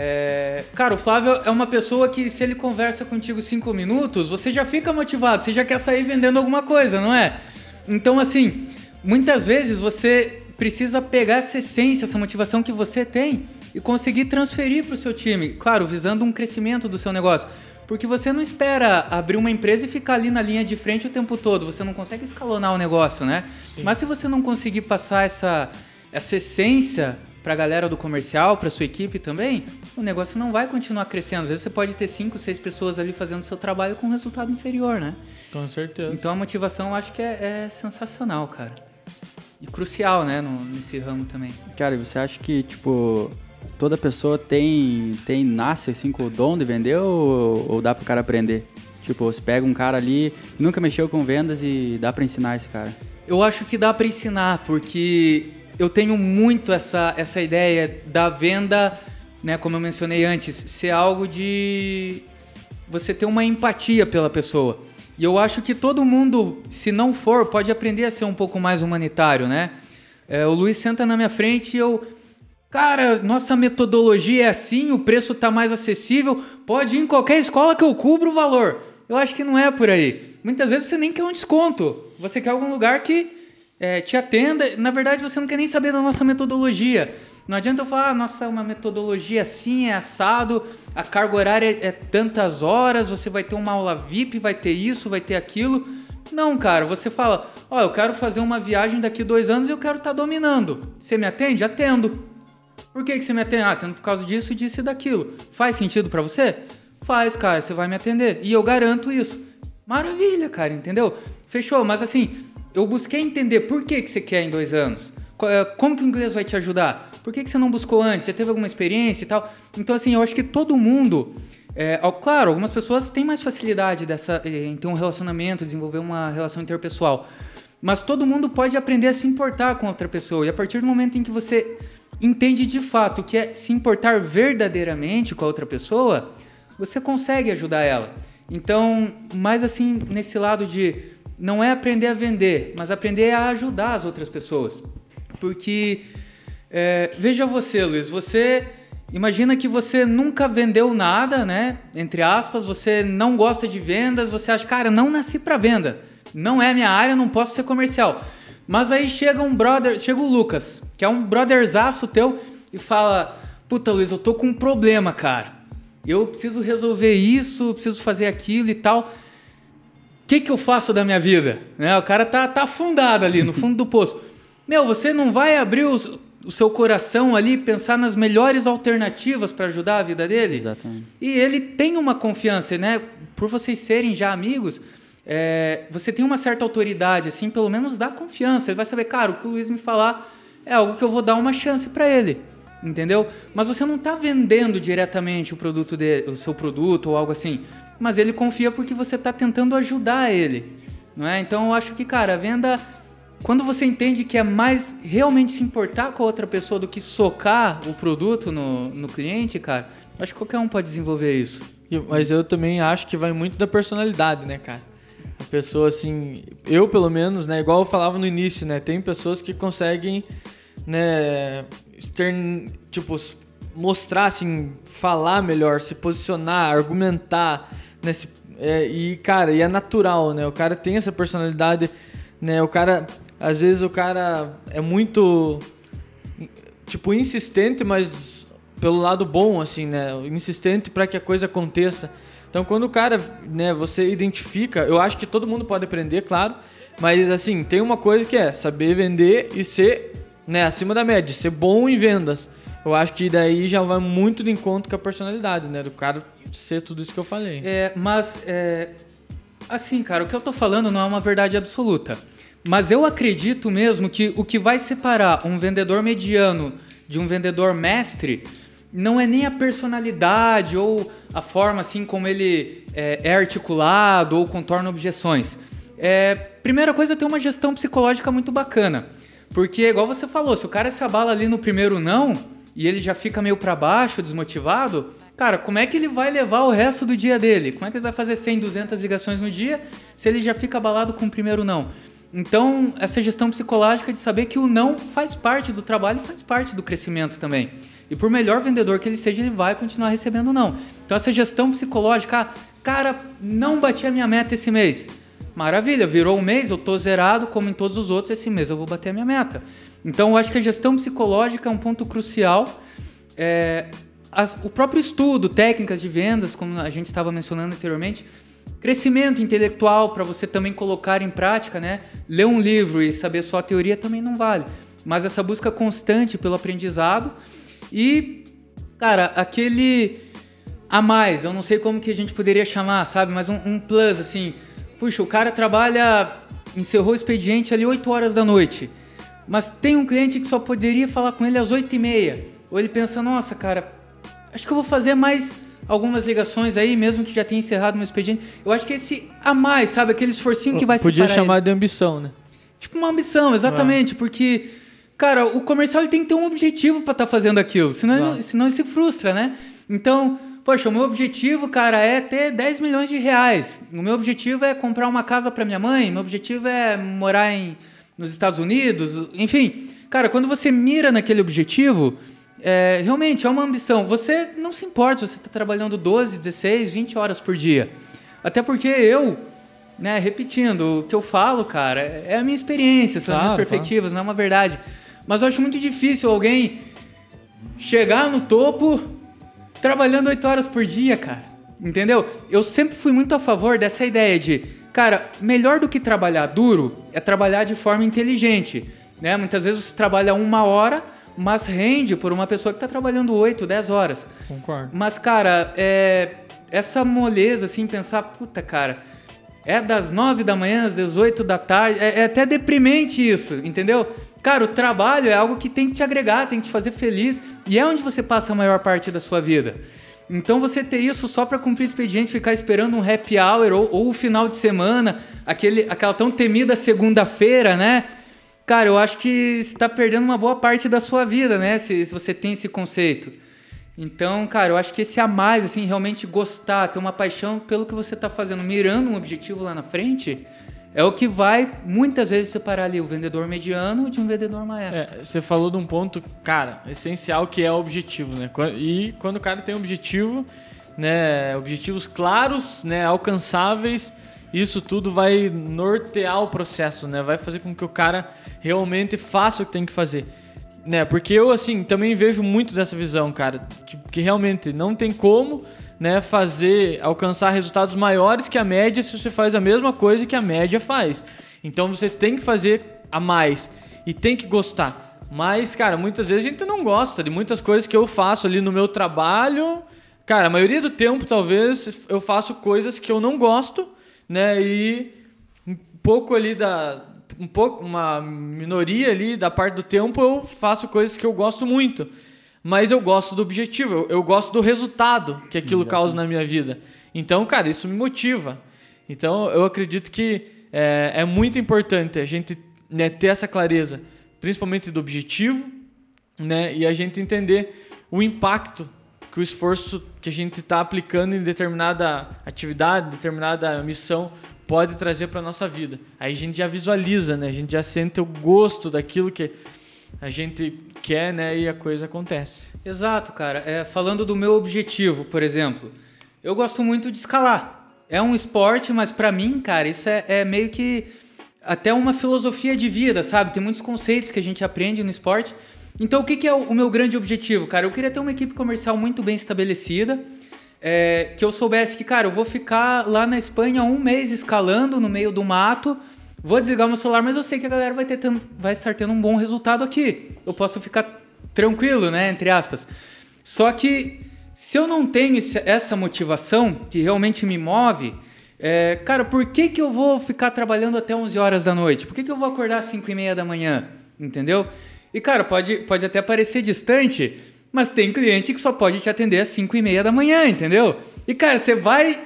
É, Cara, o Flávio é uma pessoa que, se ele conversa contigo cinco minutos, você já fica motivado, você já quer sair vendendo alguma coisa, não é? Então, assim, muitas vezes você precisa pegar essa essência, essa motivação que você tem e conseguir transferir para o seu time. Claro, visando um crescimento do seu negócio. Porque você não espera abrir uma empresa e ficar ali na linha de frente o tempo todo. Você não consegue escalonar o negócio, né? Mas se você não conseguir passar essa, essa essência para a galera do comercial, para sua equipe também, o negócio não vai continuar crescendo. Às vezes você pode ter cinco, seis pessoas ali fazendo o seu trabalho com um resultado inferior, né? Com certeza. Então a motivação eu acho que é, é sensacional, cara. E crucial, né, no- nesse ramo também. Cara, e você acha que, tipo, toda pessoa tem, tem nasce assim com o dom de vender ou, ou dá pro cara aprender? Tipo, você pega um cara ali, nunca mexeu com vendas e dá pra ensinar esse cara. Eu acho que dá para ensinar, porque eu tenho muito essa, essa ideia da venda, né, como eu mencionei antes, ser algo de você ter uma empatia pela pessoa. E eu acho que todo mundo, se não for, pode aprender a ser um pouco mais humanitário, né? É, o Luiz senta na minha frente e eu. Cara, nossa metodologia é assim, o preço tá mais acessível, pode ir em qualquer escola que eu cubro o valor. Eu acho que não é por aí. Muitas vezes você nem quer um desconto, você quer algum lugar que é, te atenda. Na verdade, você não quer nem saber da nossa metodologia. Não adianta eu falar, ah, nossa, uma metodologia assim, é assado, a carga horária é, tantas horas, você vai ter uma aula VIP, vai ter isso, vai ter aquilo. Não, cara, você fala, ó, eu quero fazer uma viagem daqui dois anos e eu quero estar dominando. Você me atende? Atendo. Por que, que você me atende? Ah, atendo por causa disso, disso e daquilo. Faz sentido pra você? Faz, cara, você vai me atender. E eu garanto isso. Maravilha, cara, entendeu? Fechou, mas assim, eu busquei entender por que, que você quer em dois anos. É, Como que o inglês vai te ajudar? Por que, que você não buscou antes? Você teve alguma experiência e tal? Então, assim, eu acho que todo mundo. É, ó, claro, algumas pessoas têm mais facilidade dessa, eh, em ter um relacionamento, desenvolver uma relação interpessoal. Mas todo mundo pode aprender a se importar com outra pessoa. E a partir do momento em que você entende de fato o que é se importar verdadeiramente com a outra pessoa, você consegue ajudar ela. Então, mais assim, nesse lado de não é aprender a vender, mas aprender a ajudar as outras pessoas. Porque, é, veja você, Luiz, você imagina que você nunca vendeu nada, né? Entre aspas, você não gosta de vendas, você acha, cara, não nasci para venda, não é minha área, não posso ser comercial. Mas aí chega um brother, chega o Lucas, que é um brotherzaço teu, e fala: Puta, Luiz, eu tô com um problema, cara. Eu preciso resolver isso, preciso fazer aquilo e tal. O que, que eu faço da minha vida? Né? O cara tá, tá afundado ali no fundo do poço. Meu, você não vai abrir os- o seu coração ali e pensar nas melhores alternativas para ajudar a vida dele? Exatamente. E ele tem uma confiança, né? Por vocês serem já amigos, é, você tem uma certa autoridade, assim, pelo menos dá confiança. Ele vai saber, cara, o que o Luiz me falar é algo que eu vou dar uma chance para ele, entendeu? Mas você não está vendendo diretamente o produto dele, o seu produto ou algo assim, mas ele confia porque você está tentando ajudar ele, não é? Então eu acho que, cara, a venda quando você entende que é mais realmente se importar com a outra pessoa do que socar o produto no, no cliente, cara, acho que qualquer um pode desenvolver isso. Mas eu também acho que vai muito da personalidade, né, cara? A pessoa, assim, eu pelo menos, né, igual eu falava no início, né, tem pessoas que conseguem, né, ter, tipo, mostrar, assim, falar melhor, se posicionar, argumentar, né, se, é, e, cara, e é natural, né, o cara tem essa personalidade, né, o cara às vezes o cara é muito tipo insistente, mas pelo lado bom assim, né? Insistente para que a coisa aconteça. Então, quando o cara, né, você identifica, eu acho que todo mundo pode aprender, claro, mas assim, tem uma coisa que é saber vender e ser, né, acima da média, ser bom em vendas. Eu acho que daí já vai muito de encontro com a personalidade, né, do cara ser tudo isso que eu falei. É, mas é, assim, cara, o que eu tô falando não é uma verdade absoluta. Mas eu acredito mesmo que o que vai separar um vendedor mediano de um vendedor mestre não é nem a personalidade ou a forma assim como ele é, é articulado ou contorna objeções. É, primeira coisa, ter uma gestão psicológica muito bacana. Porque, igual você falou, se o cara se abala ali no primeiro não e ele já fica meio para baixo, desmotivado, cara, como é que ele vai levar o resto do dia dele? Como é que ele vai fazer 100, 200 ligações no dia se ele já fica abalado com o primeiro não? Então, essa gestão psicológica de saber que o não faz parte do trabalho e faz parte do crescimento também. E por melhor vendedor que ele seja, ele vai continuar recebendo não. Então, essa gestão psicológica, ah, cara, não bati a minha meta esse mês. Maravilha, virou um mês, eu tô zerado, como em todos os outros, esse mês eu vou bater a minha meta. Então, eu acho que a gestão psicológica é um ponto crucial. É, as, o próprio estudo, técnicas de vendas, como a gente estava mencionando anteriormente, Crescimento intelectual para você também colocar em prática, né? Ler um livro e saber só a teoria também não vale. Mas essa busca constante pelo aprendizado e, cara, aquele a mais, eu não sei como que a gente poderia chamar, sabe? Mas um, um plus, assim. Puxa, o cara trabalha, encerrou o expediente ali 8 horas da noite. Mas tem um cliente que só poderia falar com ele às 8 e meia. Ou ele pensa, nossa, cara, acho que eu vou fazer mais algumas ligações aí, mesmo que já tenha encerrado meu expediente. Eu acho que esse a mais, sabe? Aquele esforcinho que vai Podia chamar ele. de ambição, né? Tipo uma ambição, exatamente, porque, cara, o comercial ele tem que ter um objetivo para estar tá fazendo aquilo, senão, ele, senão ele se frustra, né? Então, poxa, o meu objetivo, cara, é ter 10 milhões de reais. O meu objetivo é comprar uma casa para minha mãe, meu objetivo é morar em, nos Estados Unidos, enfim. Cara, quando você mira naquele objetivo, é, realmente é uma ambição. Você não se importa se você está trabalhando 12, 16, 20 horas por dia. Até porque eu, né, repetindo, o que eu falo, cara, é a minha experiência, são claro, as minhas perspectivas, não é uma verdade. Mas eu acho muito difícil alguém chegar no topo trabalhando 8 horas por dia, cara. Entendeu? Eu sempre fui muito a favor dessa ideia de, cara, melhor do que trabalhar duro é trabalhar de forma inteligente. Né? Muitas vezes você trabalha uma hora mas rende por uma pessoa que está trabalhando 8, 10 horas. Concordo. Mas, cara, é, essa moleza, assim, pensar, puta, cara, é das 9 da manhã às 18 da tarde, é, é até deprimente isso, entendeu? Cara, o trabalho é algo que tem que te agregar, tem que te fazer feliz, e é onde você passa a maior parte da sua vida. Então você ter isso só para cumprir expediente, ficar esperando um happy hour ou, ou o final de semana, aquele, aquela tão temida segunda-feira, né? Cara, eu acho que está perdendo uma boa parte da sua vida, né? Se, se, você tem esse conceito. Então, cara, eu acho que esse a mais, assim, realmente gostar, ter uma paixão pelo que você está fazendo, mirando um objetivo lá na frente, é o que vai muitas vezes separar ali o vendedor mediano de um vendedor maestro. É, você falou de um ponto, cara, essencial que é o objetivo, né? E quando o cara tem objetivo, né, objetivos claros, né, alcançáveis, isso tudo vai nortear o processo, né? Vai fazer com que o cara realmente faça o que tem que fazer. Né? Porque eu, assim, também vejo muito dessa visão, cara. Que, que realmente não tem como né, fazer, alcançar resultados maiores que a média se você faz a mesma coisa que a média faz. Então você tem que fazer a mais e tem que gostar. Mas, cara, muitas vezes a gente não gosta de muitas coisas que eu faço ali no meu trabalho. Cara, a maioria do tempo, talvez, eu faço coisas que eu não gosto né? E pouco ali da um pouco uma minoria ali da parte do tempo eu faço coisas que eu gosto muito, mas eu gosto do objetivo, eu, eu gosto do resultado que aquilo Exatamente. causa na minha vida. Então, cara, isso me motiva. Então, eu acredito que é, é muito importante a gente né, ter essa clareza, principalmente do objetivo, né, e a gente entender o impacto que o esforço que a gente está aplicando em determinada atividade, determinada missão pode trazer para nossa vida. Aí a gente já visualiza, né? A gente já sente o gosto daquilo que a gente quer, né? E a coisa acontece. Exato, cara. É, falando do meu objetivo, por exemplo, eu gosto muito de escalar. É um esporte, mas para mim, cara, isso é, é meio que até uma filosofia de vida, sabe? Tem muitos conceitos que a gente aprende no esporte. Então, o que, que é o meu grande objetivo, cara? Eu queria ter uma equipe comercial muito bem estabelecida, é, que eu soubesse que, cara, eu vou ficar lá na Espanha um mês escalando no meio do mato, vou desligar meu celular, mas eu sei que a galera vai, ter, vai estar tendo um bom resultado aqui. Eu posso ficar tranquilo, né? Entre aspas. Só que se eu não tenho essa motivação que realmente me move, é, cara, por que, que eu vou ficar trabalhando até 11 horas da noite? Por que, que eu vou acordar às 5 e meia da manhã? Entendeu? E, cara, pode, pode até parecer distante, mas tem cliente que só pode te atender às 5 e meia da manhã, entendeu? E, cara, você vai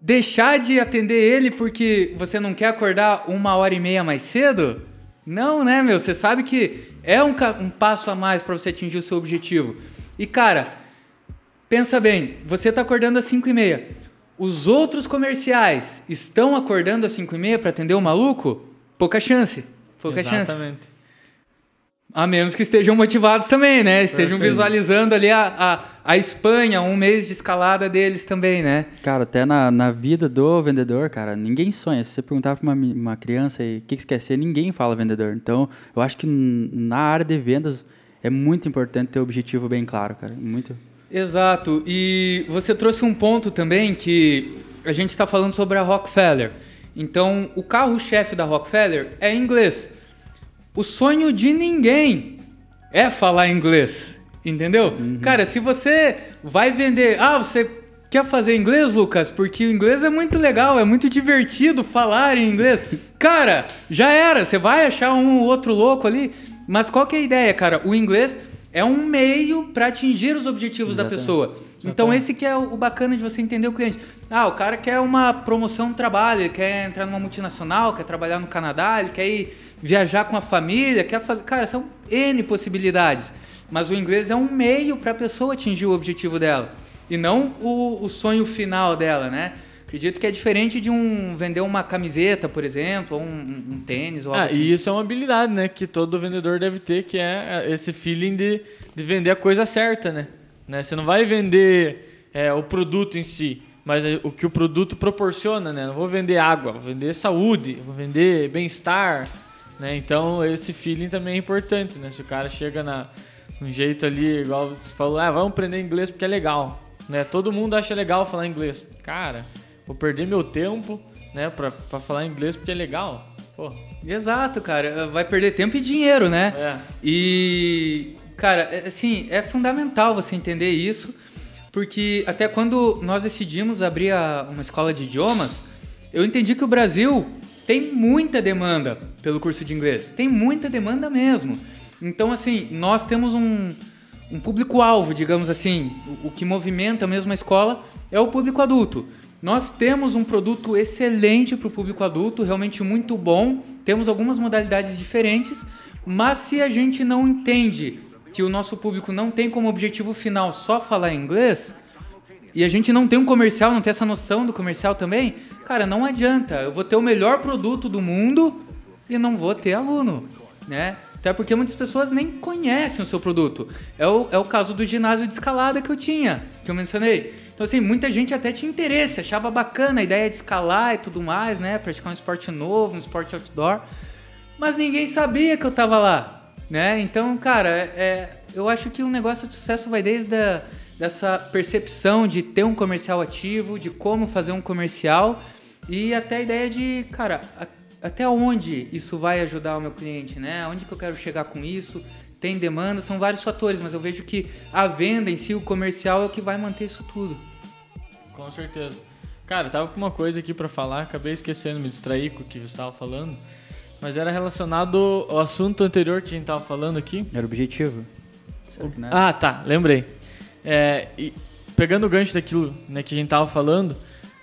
deixar de atender ele porque você não quer acordar uma hora e meia mais cedo? Não, né, meu? Você sabe que é um, um passo a mais para você atingir o seu objetivo. E, cara, pensa bem, você está acordando às 5 e meia. Os outros comerciais estão acordando às 5 e meia para atender o maluco? Pouca chance. Pouca Exatamente. chance. A menos que estejam motivados também, né? Estejam Perfeito. visualizando ali a, a, a, Espanha, um mês de escalada deles também, né? Cara, até na, na vida do vendedor, cara, ninguém sonha. Se você perguntar para uma, uma criança o que, que você quer ser, ninguém fala vendedor. Então, eu acho que na área de vendas é muito importante ter o objetivo bem claro, cara. Muito. Exato. E você trouxe um ponto também que a gente está falando sobre a Rockefeller. Então, o carro-chefe da Rockefeller é inglês. O sonho de ninguém é falar inglês, entendeu? Uhum. Cara, se você vai vender, ah, você quer fazer inglês, Lucas? Porque o inglês é muito legal, é muito divertido falar em inglês. Cara, já era, você vai achar um outro louco ali. Mas qual que é a ideia, cara? O inglês é um meio para atingir os objetivos Exatamente. da pessoa. Então esse que é o bacana de você entender o cliente. Ah, o cara quer uma promoção no trabalho, ele quer entrar numa multinacional, quer trabalhar no Canadá, ele quer ir viajar com a família, quer fazer. Cara, são N possibilidades. Mas o inglês é um meio para a pessoa atingir o objetivo dela. E não o, o sonho final dela, né? Acredito que é diferente de um vender uma camiseta, por exemplo, ou um, um tênis ou algo ah, assim. E isso é uma habilidade, né? Que todo vendedor deve ter, que é esse feeling de, de vender a coisa certa, né? né? Você não vai vender é, o produto em si, mas é o que o produto proporciona, né? Não vou vender água, vou vender saúde, vou vender bem-estar, né? Então, esse feeling também é importante, né? Se o cara chega na, um jeito ali, igual você falou, ah, vamos aprender inglês porque é legal, né? Todo mundo acha legal falar inglês. Cara, vou perder meu tempo, né, pra, pra falar inglês porque é legal. Pô. Exato, cara. Vai perder tempo e dinheiro, né? É. E, cara, é, assim, é fundamental você entender isso, porque até quando nós decidimos abrir a, uma escola de idiomas, eu entendi que o Brasil tem muita demanda pelo curso de inglês. Tem muita demanda mesmo. Então, assim, nós temos um, um público-alvo, digamos assim. O, o, que movimenta mesmo a escola é o público adulto. Nós temos um produto excelente para o público adulto, realmente muito bom. Temos algumas modalidades diferentes, mas se a gente não entende que o nosso público não tem como objetivo final só falar inglês, e a gente não tem um comercial, não tem essa noção do comercial também, cara, não adianta. Eu vou ter o melhor produto do mundo e não vou ter aluno, né? Até porque muitas pessoas nem conhecem o seu produto. É o, é o caso do ginásio de escalada que eu tinha, que eu mencionei. Então, assim, muita gente até tinha interesse, achava bacana a ideia de escalar e tudo mais, né? Praticar um esporte novo, um esporte outdoor. Mas ninguém sabia que eu tava lá, né? Então, cara, é, eu acho que um negócio de sucesso vai desde a dessa percepção de ter um comercial ativo, de como fazer um comercial e até a ideia de, cara, a, até onde isso vai ajudar o meu cliente, né? Onde que eu quero chegar com isso? Tem demanda, são vários fatores, mas eu vejo que a venda em si, o comercial é o que vai manter isso tudo. Com certeza. Cara, eu tava com uma coisa aqui pra falar, acabei esquecendo, me distraí com o que você estava falando. Mas era relacionado ao assunto anterior que a gente tava falando aqui. Era o objetivo. É? Ah, tá, lembrei. É, e pegando o gancho daquilo né, que a gente tava falando,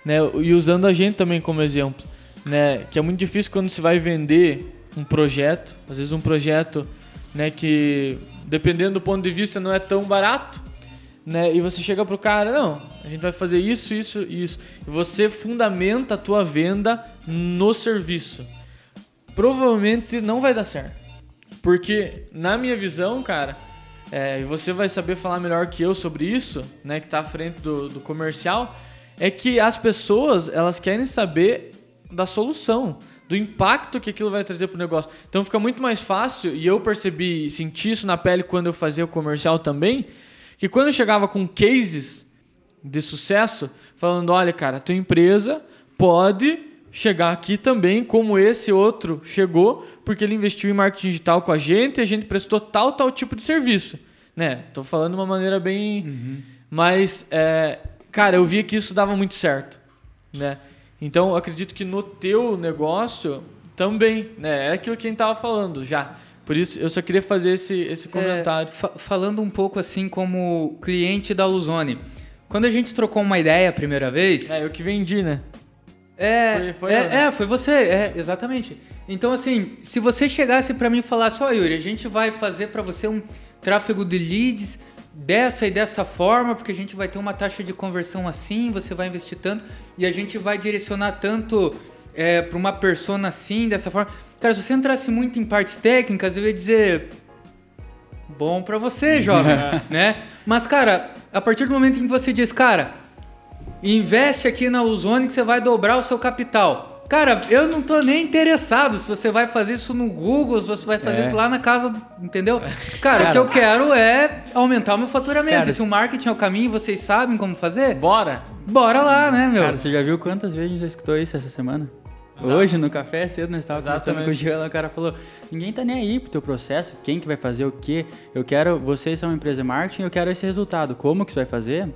né, e usando a gente também como exemplo, né, que é muito difícil quando se vai vender um projeto, às vezes um projeto né, que, dependendo do ponto de vista, não é tão barato, né, e você chega pro cara, não, a gente vai fazer isso, isso isso. E você fundamenta a tua venda no serviço. Provavelmente não vai dar certo. Porque, na minha visão, cara, é, e você vai saber falar melhor que eu sobre isso, né, que está à frente do, do comercial, é que as pessoas, elas querem saber da solução, do impacto que aquilo vai trazer para o negócio. Então fica muito mais fácil, e eu percebi, senti isso na pele quando eu fazia o comercial também, que quando eu chegava com cases de sucesso, falando, olha, cara, tua empresa pode chegar aqui também, como esse outro chegou, porque ele investiu em marketing digital com a gente e a gente prestou tal, tal tipo de serviço. Né? Tô falando de uma maneira bem. Uhum. Mas, é, cara, eu via que isso dava muito certo. Né? Então, acredito que no teu negócio também. Né? É aquilo que a gente tava falando já. Por isso, eu só queria fazer esse, esse comentário. É, fa- falando um pouco assim como cliente da Luzone. Quando a gente trocou uma ideia a primeira vez, É, eu que vendi, né? É, Foi- foi é, ela, né? é, foi você, é, exatamente. Então, assim, se você chegasse pra mim e falasse, ó, Yuri, a gente vai fazer pra você um tráfego de leads dessa e dessa forma, porque a gente vai ter uma taxa de conversão assim, você vai investir tanto, e a gente vai direcionar tanto é, pra uma persona assim, dessa forma. Cara, se você entrasse muito em partes técnicas, eu ia dizer, bom pra você, jovem, né? Mas, cara, a partir do momento em que você diz, cara, investe aqui na Luzone que você vai dobrar o seu capital. Cara, eu não tô nem interessado se você vai fazer isso no Google, se você vai fazer É. isso lá na casa, entendeu? Cara, o que eu quero é aumentar o meu faturamento. Cara, se o marketing é o caminho vocês sabem como fazer, Bora! bora lá, né, meu? Cara, você já viu quantas vezes a gente já escutou isso essa semana? Hoje, no café, cedo, nós estávamos conversando com o lá, o cara falou, ninguém tá nem aí pro teu processo, quem que vai fazer o quê? Eu quero, vocês são uma empresa de marketing, eu quero esse resultado. Como que você vai fazer?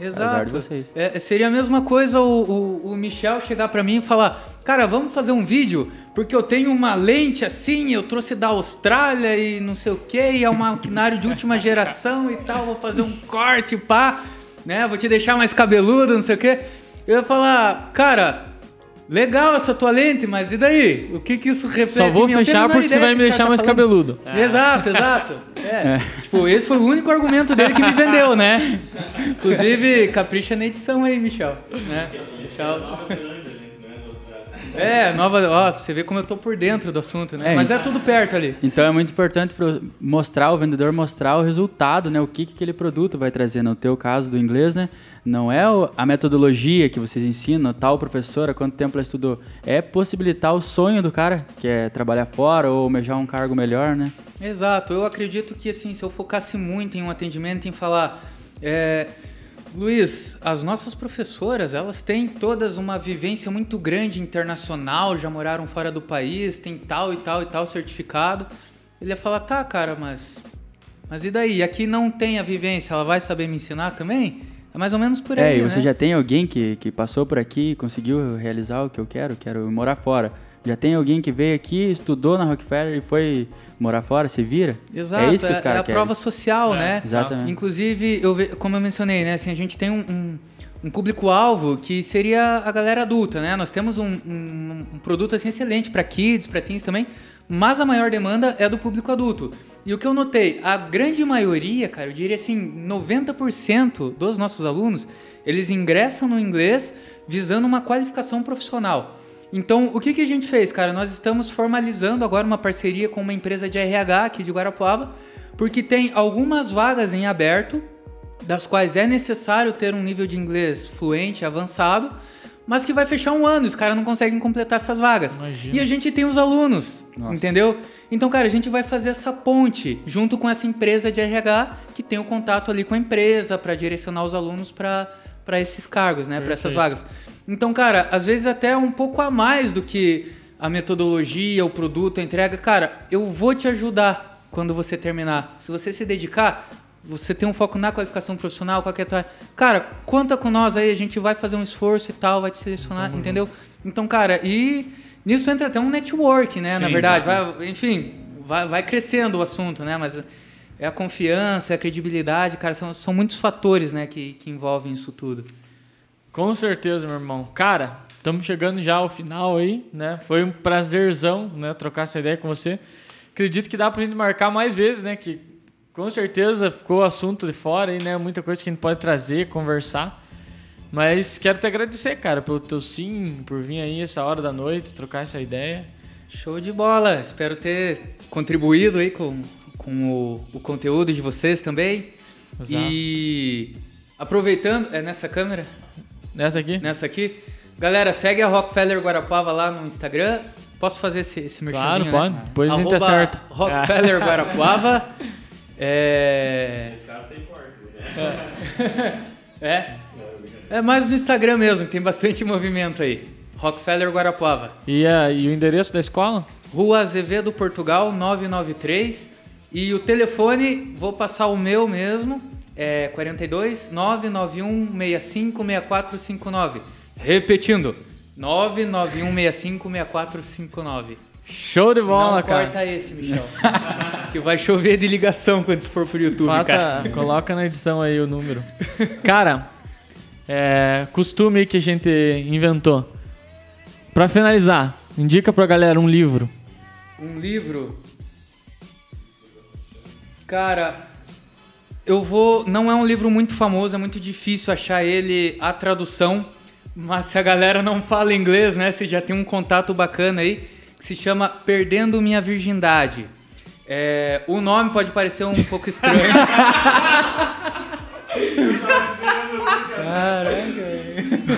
Exato. Azar de vocês. É, seria a mesma coisa o, o, o Michel chegar pra mim e falar: Cara, vamos fazer um vídeo, porque eu tenho uma lente assim, eu trouxe da Austrália e não sei o que, e é um maquinário de última geração e tal, vou fazer um corte, pá, né? Vou te deixar mais cabeludo, não sei o que. Eu ia falar, cara. Legal essa tua lente, mas e daí? O que que isso reflete Só vou fechar porque você vai me deixar cara mais tá falando. cabeludo. Exato, exato. É. Tipo, esse foi o único argumento dele que me vendeu, né? Inclusive, capricha na edição aí, Michel. Né? Michel. É, nova. Ó, você vê como eu tô por dentro do assunto, né? É, Mas é tudo perto ali. Então é muito importante mostrar o vendedor mostrar o resultado, né? O que, que aquele produto vai trazer. No teu caso do inglês, né? Não é a metodologia que vocês ensinam, tal professora, quanto tempo ela estudou. É possibilitar o sonho do cara, que é trabalhar fora ou almejar um cargo melhor, né? Exato, eu acredito que assim, se eu focasse muito em um atendimento, em falar, é, Luiz, as nossas professoras, elas têm todas uma vivência muito grande internacional, já moraram fora do país, tem tal e tal e tal certificado. Ele ia falar, tá, cara, mas, mas e daí? Aqui não tem a vivência, ela vai saber me ensinar também? É mais ou menos por aí, É, e você né? já tem alguém que, que passou por aqui e conseguiu realizar o que eu quero? Quero morar fora. Já tem alguém que veio aqui, estudou na Rockefeller e foi morar fora? Se vira? Exato, é isso que é, os caras é a querem. prova social, né? Exatamente. Inclusive, eu como eu mencionei, né? Assim, a gente tem um, um- um público-alvo que seria a galera adulta, né? Nós temos um, um- um produto assim, excelente para kids, para teens também, mas a maior demanda é do público adulto. E o que eu notei, a grande maioria, cara, eu diria assim, 90% dos nossos alunos, eles ingressam no inglês visando uma qualificação profissional. Então, o que, que a gente fez, cara? Nós estamos formalizando agora uma parceria com uma empresa de RH aqui de Guarapuava, porque tem algumas vagas em aberto, das quais é necessário ter um nível de inglês fluente, avançado, mas que vai fechar um ano, e os caras não conseguem completar essas vagas. Imagina. E a gente tem os alunos, Nossa. entendeu? Então, cara, a gente vai fazer essa ponte junto com essa empresa de RH que tem o contato ali com a empresa para direcionar os alunos para esses cargos, né? Para essas vagas. Então, cara, às vezes até um pouco a mais do que a metodologia, o produto, a entrega. Cara, eu vou te ajudar quando você terminar. Se você se dedicar, Você tem um foco na qualificação profissional, qual que é a tua... Cara, conta com nós aí, a gente vai fazer um esforço e tal, vai te selecionar, entendeu? Então, cara, e nisso entra até um network, né? na Sim, verdade, claro. vai, enfim, vai, vai crescendo o assunto, né? Mas é a confiança, é a credibilidade, cara, são, são muitos fatores, né, que, que envolvem isso tudo. Com certeza, meu irmão. Cara, estamos chegando já ao final aí, né? Foi um prazerzão, né, trocar essa ideia com você. Acredito que dá pra gente marcar mais vezes, né? Que com certeza ficou assunto de fora aí, né? Muita coisa que a gente pode trazer, conversar. Mas quero te agradecer, cara, pelo teu sim, por vir aí essa hora da noite, trocar essa ideia. Show de bola! Espero ter contribuído aí com, com o, o conteúdo de vocês também. Exato. E aproveitando, é nessa câmera? Nessa aqui? Nessa aqui? Galera, segue a Rockefeller Guarapava lá no Instagram. Posso fazer esse, esse Claro, merchanzinho, pode. Né? Depois a gente Arroba acerta. Rockefeller Guarapava. É... é. É mais no Instagram mesmo, tem bastante movimento aí. Rockefeller Guarapava. E, a- e o endereço da escola? Rua Azevedo, Portugal, 993. E o telefone, vou passar o meu mesmo, é 42 991 65 6459. Repetindo, 991 65 6459. Show de bola, Não cara. corta esse, Michel. que vai chover de ligação quando isso for pro YouTube, cara. Faça, coloca na edição aí o número. Cara, é, costume que a gente inventou. Pra finalizar, indica pra galera um livro. Um livro. Cara, eu vou. Não é um livro muito famoso, é muito difícil achar ele a tradução. Mas se a galera não fala inglês, né? Você já tem um contato bacana aí, que se chama Perdendo Minha Virgindade. É, o nome pode parecer um pouco estranho.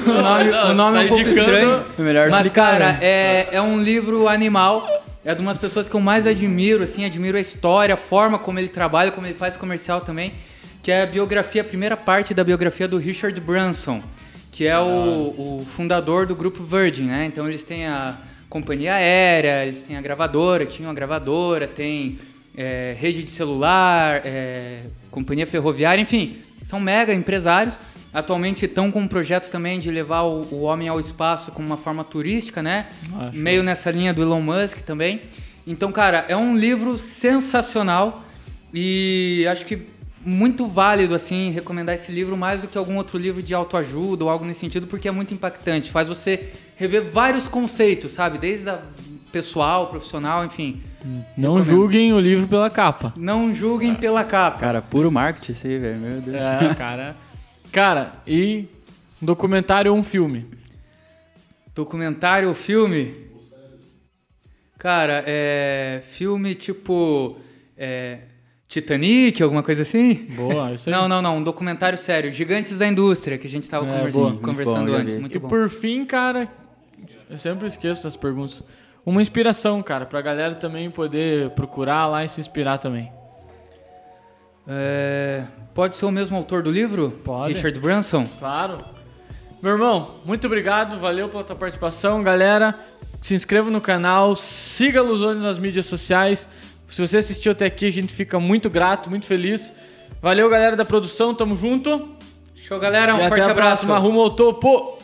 o nome, Não, o nome é um tá pouco estranho. É melhor Mas, cara, né? é, é um livro animal. É de umas pessoas que eu mais admiro, assim, admiro a história, a forma como ele trabalha, como ele faz comercial também. Que é a biografia, a primeira parte da biografia do Richard Branson, que é o, o fundador do grupo Virgin, né? Então eles têm a companhia aérea, eles têm a gravadora, tinham a gravadora, tem é, rede de celular, é, companhia ferroviária, enfim, são mega empresários. Atualmente estão com um projeto também de levar o, o homem ao espaço como uma forma turística, né? Show. Meio nessa linha do Elon Musk também. Então, cara, é um livro sensacional e acho que muito válido, assim, recomendar esse livro mais do que algum outro livro de autoajuda ou algo nesse sentido, porque é muito impactante. Faz você rever vários conceitos, sabe? Desde a pessoal, profissional, enfim. Não Recomendo. julguem o livro pela capa. Não julguem pela capa. Cara, puro marketing isso aí, velho. Meu Deus. É, cara. Cara, e um documentário ou um filme? Documentário ou filme? Cara, é. Filme tipo. É, Titanic, alguma coisa assim? Boa, isso aí. Não, não, não. Um documentário sério. Gigantes da Indústria, que a gente estava É, conversando, boa. Conversando bom, antes. Muito e bom. por fim, cara, eu sempre esqueço das perguntas. Uma inspiração, cara, pra galera também poder procurar lá e se inspirar também. É, Pode ser o mesmo autor do livro? Pode. Richard Branson? Claro. Meu irmão, muito obrigado, valeu pela tua participação, galera. Se inscreva no canal, siga a Luzone nas mídias sociais. Se você assistiu até aqui, a gente fica muito grato, muito feliz. Valeu, galera da produção, tamo junto. Show, galera. Um e forte até a abraço. próxima, rumo ao topo.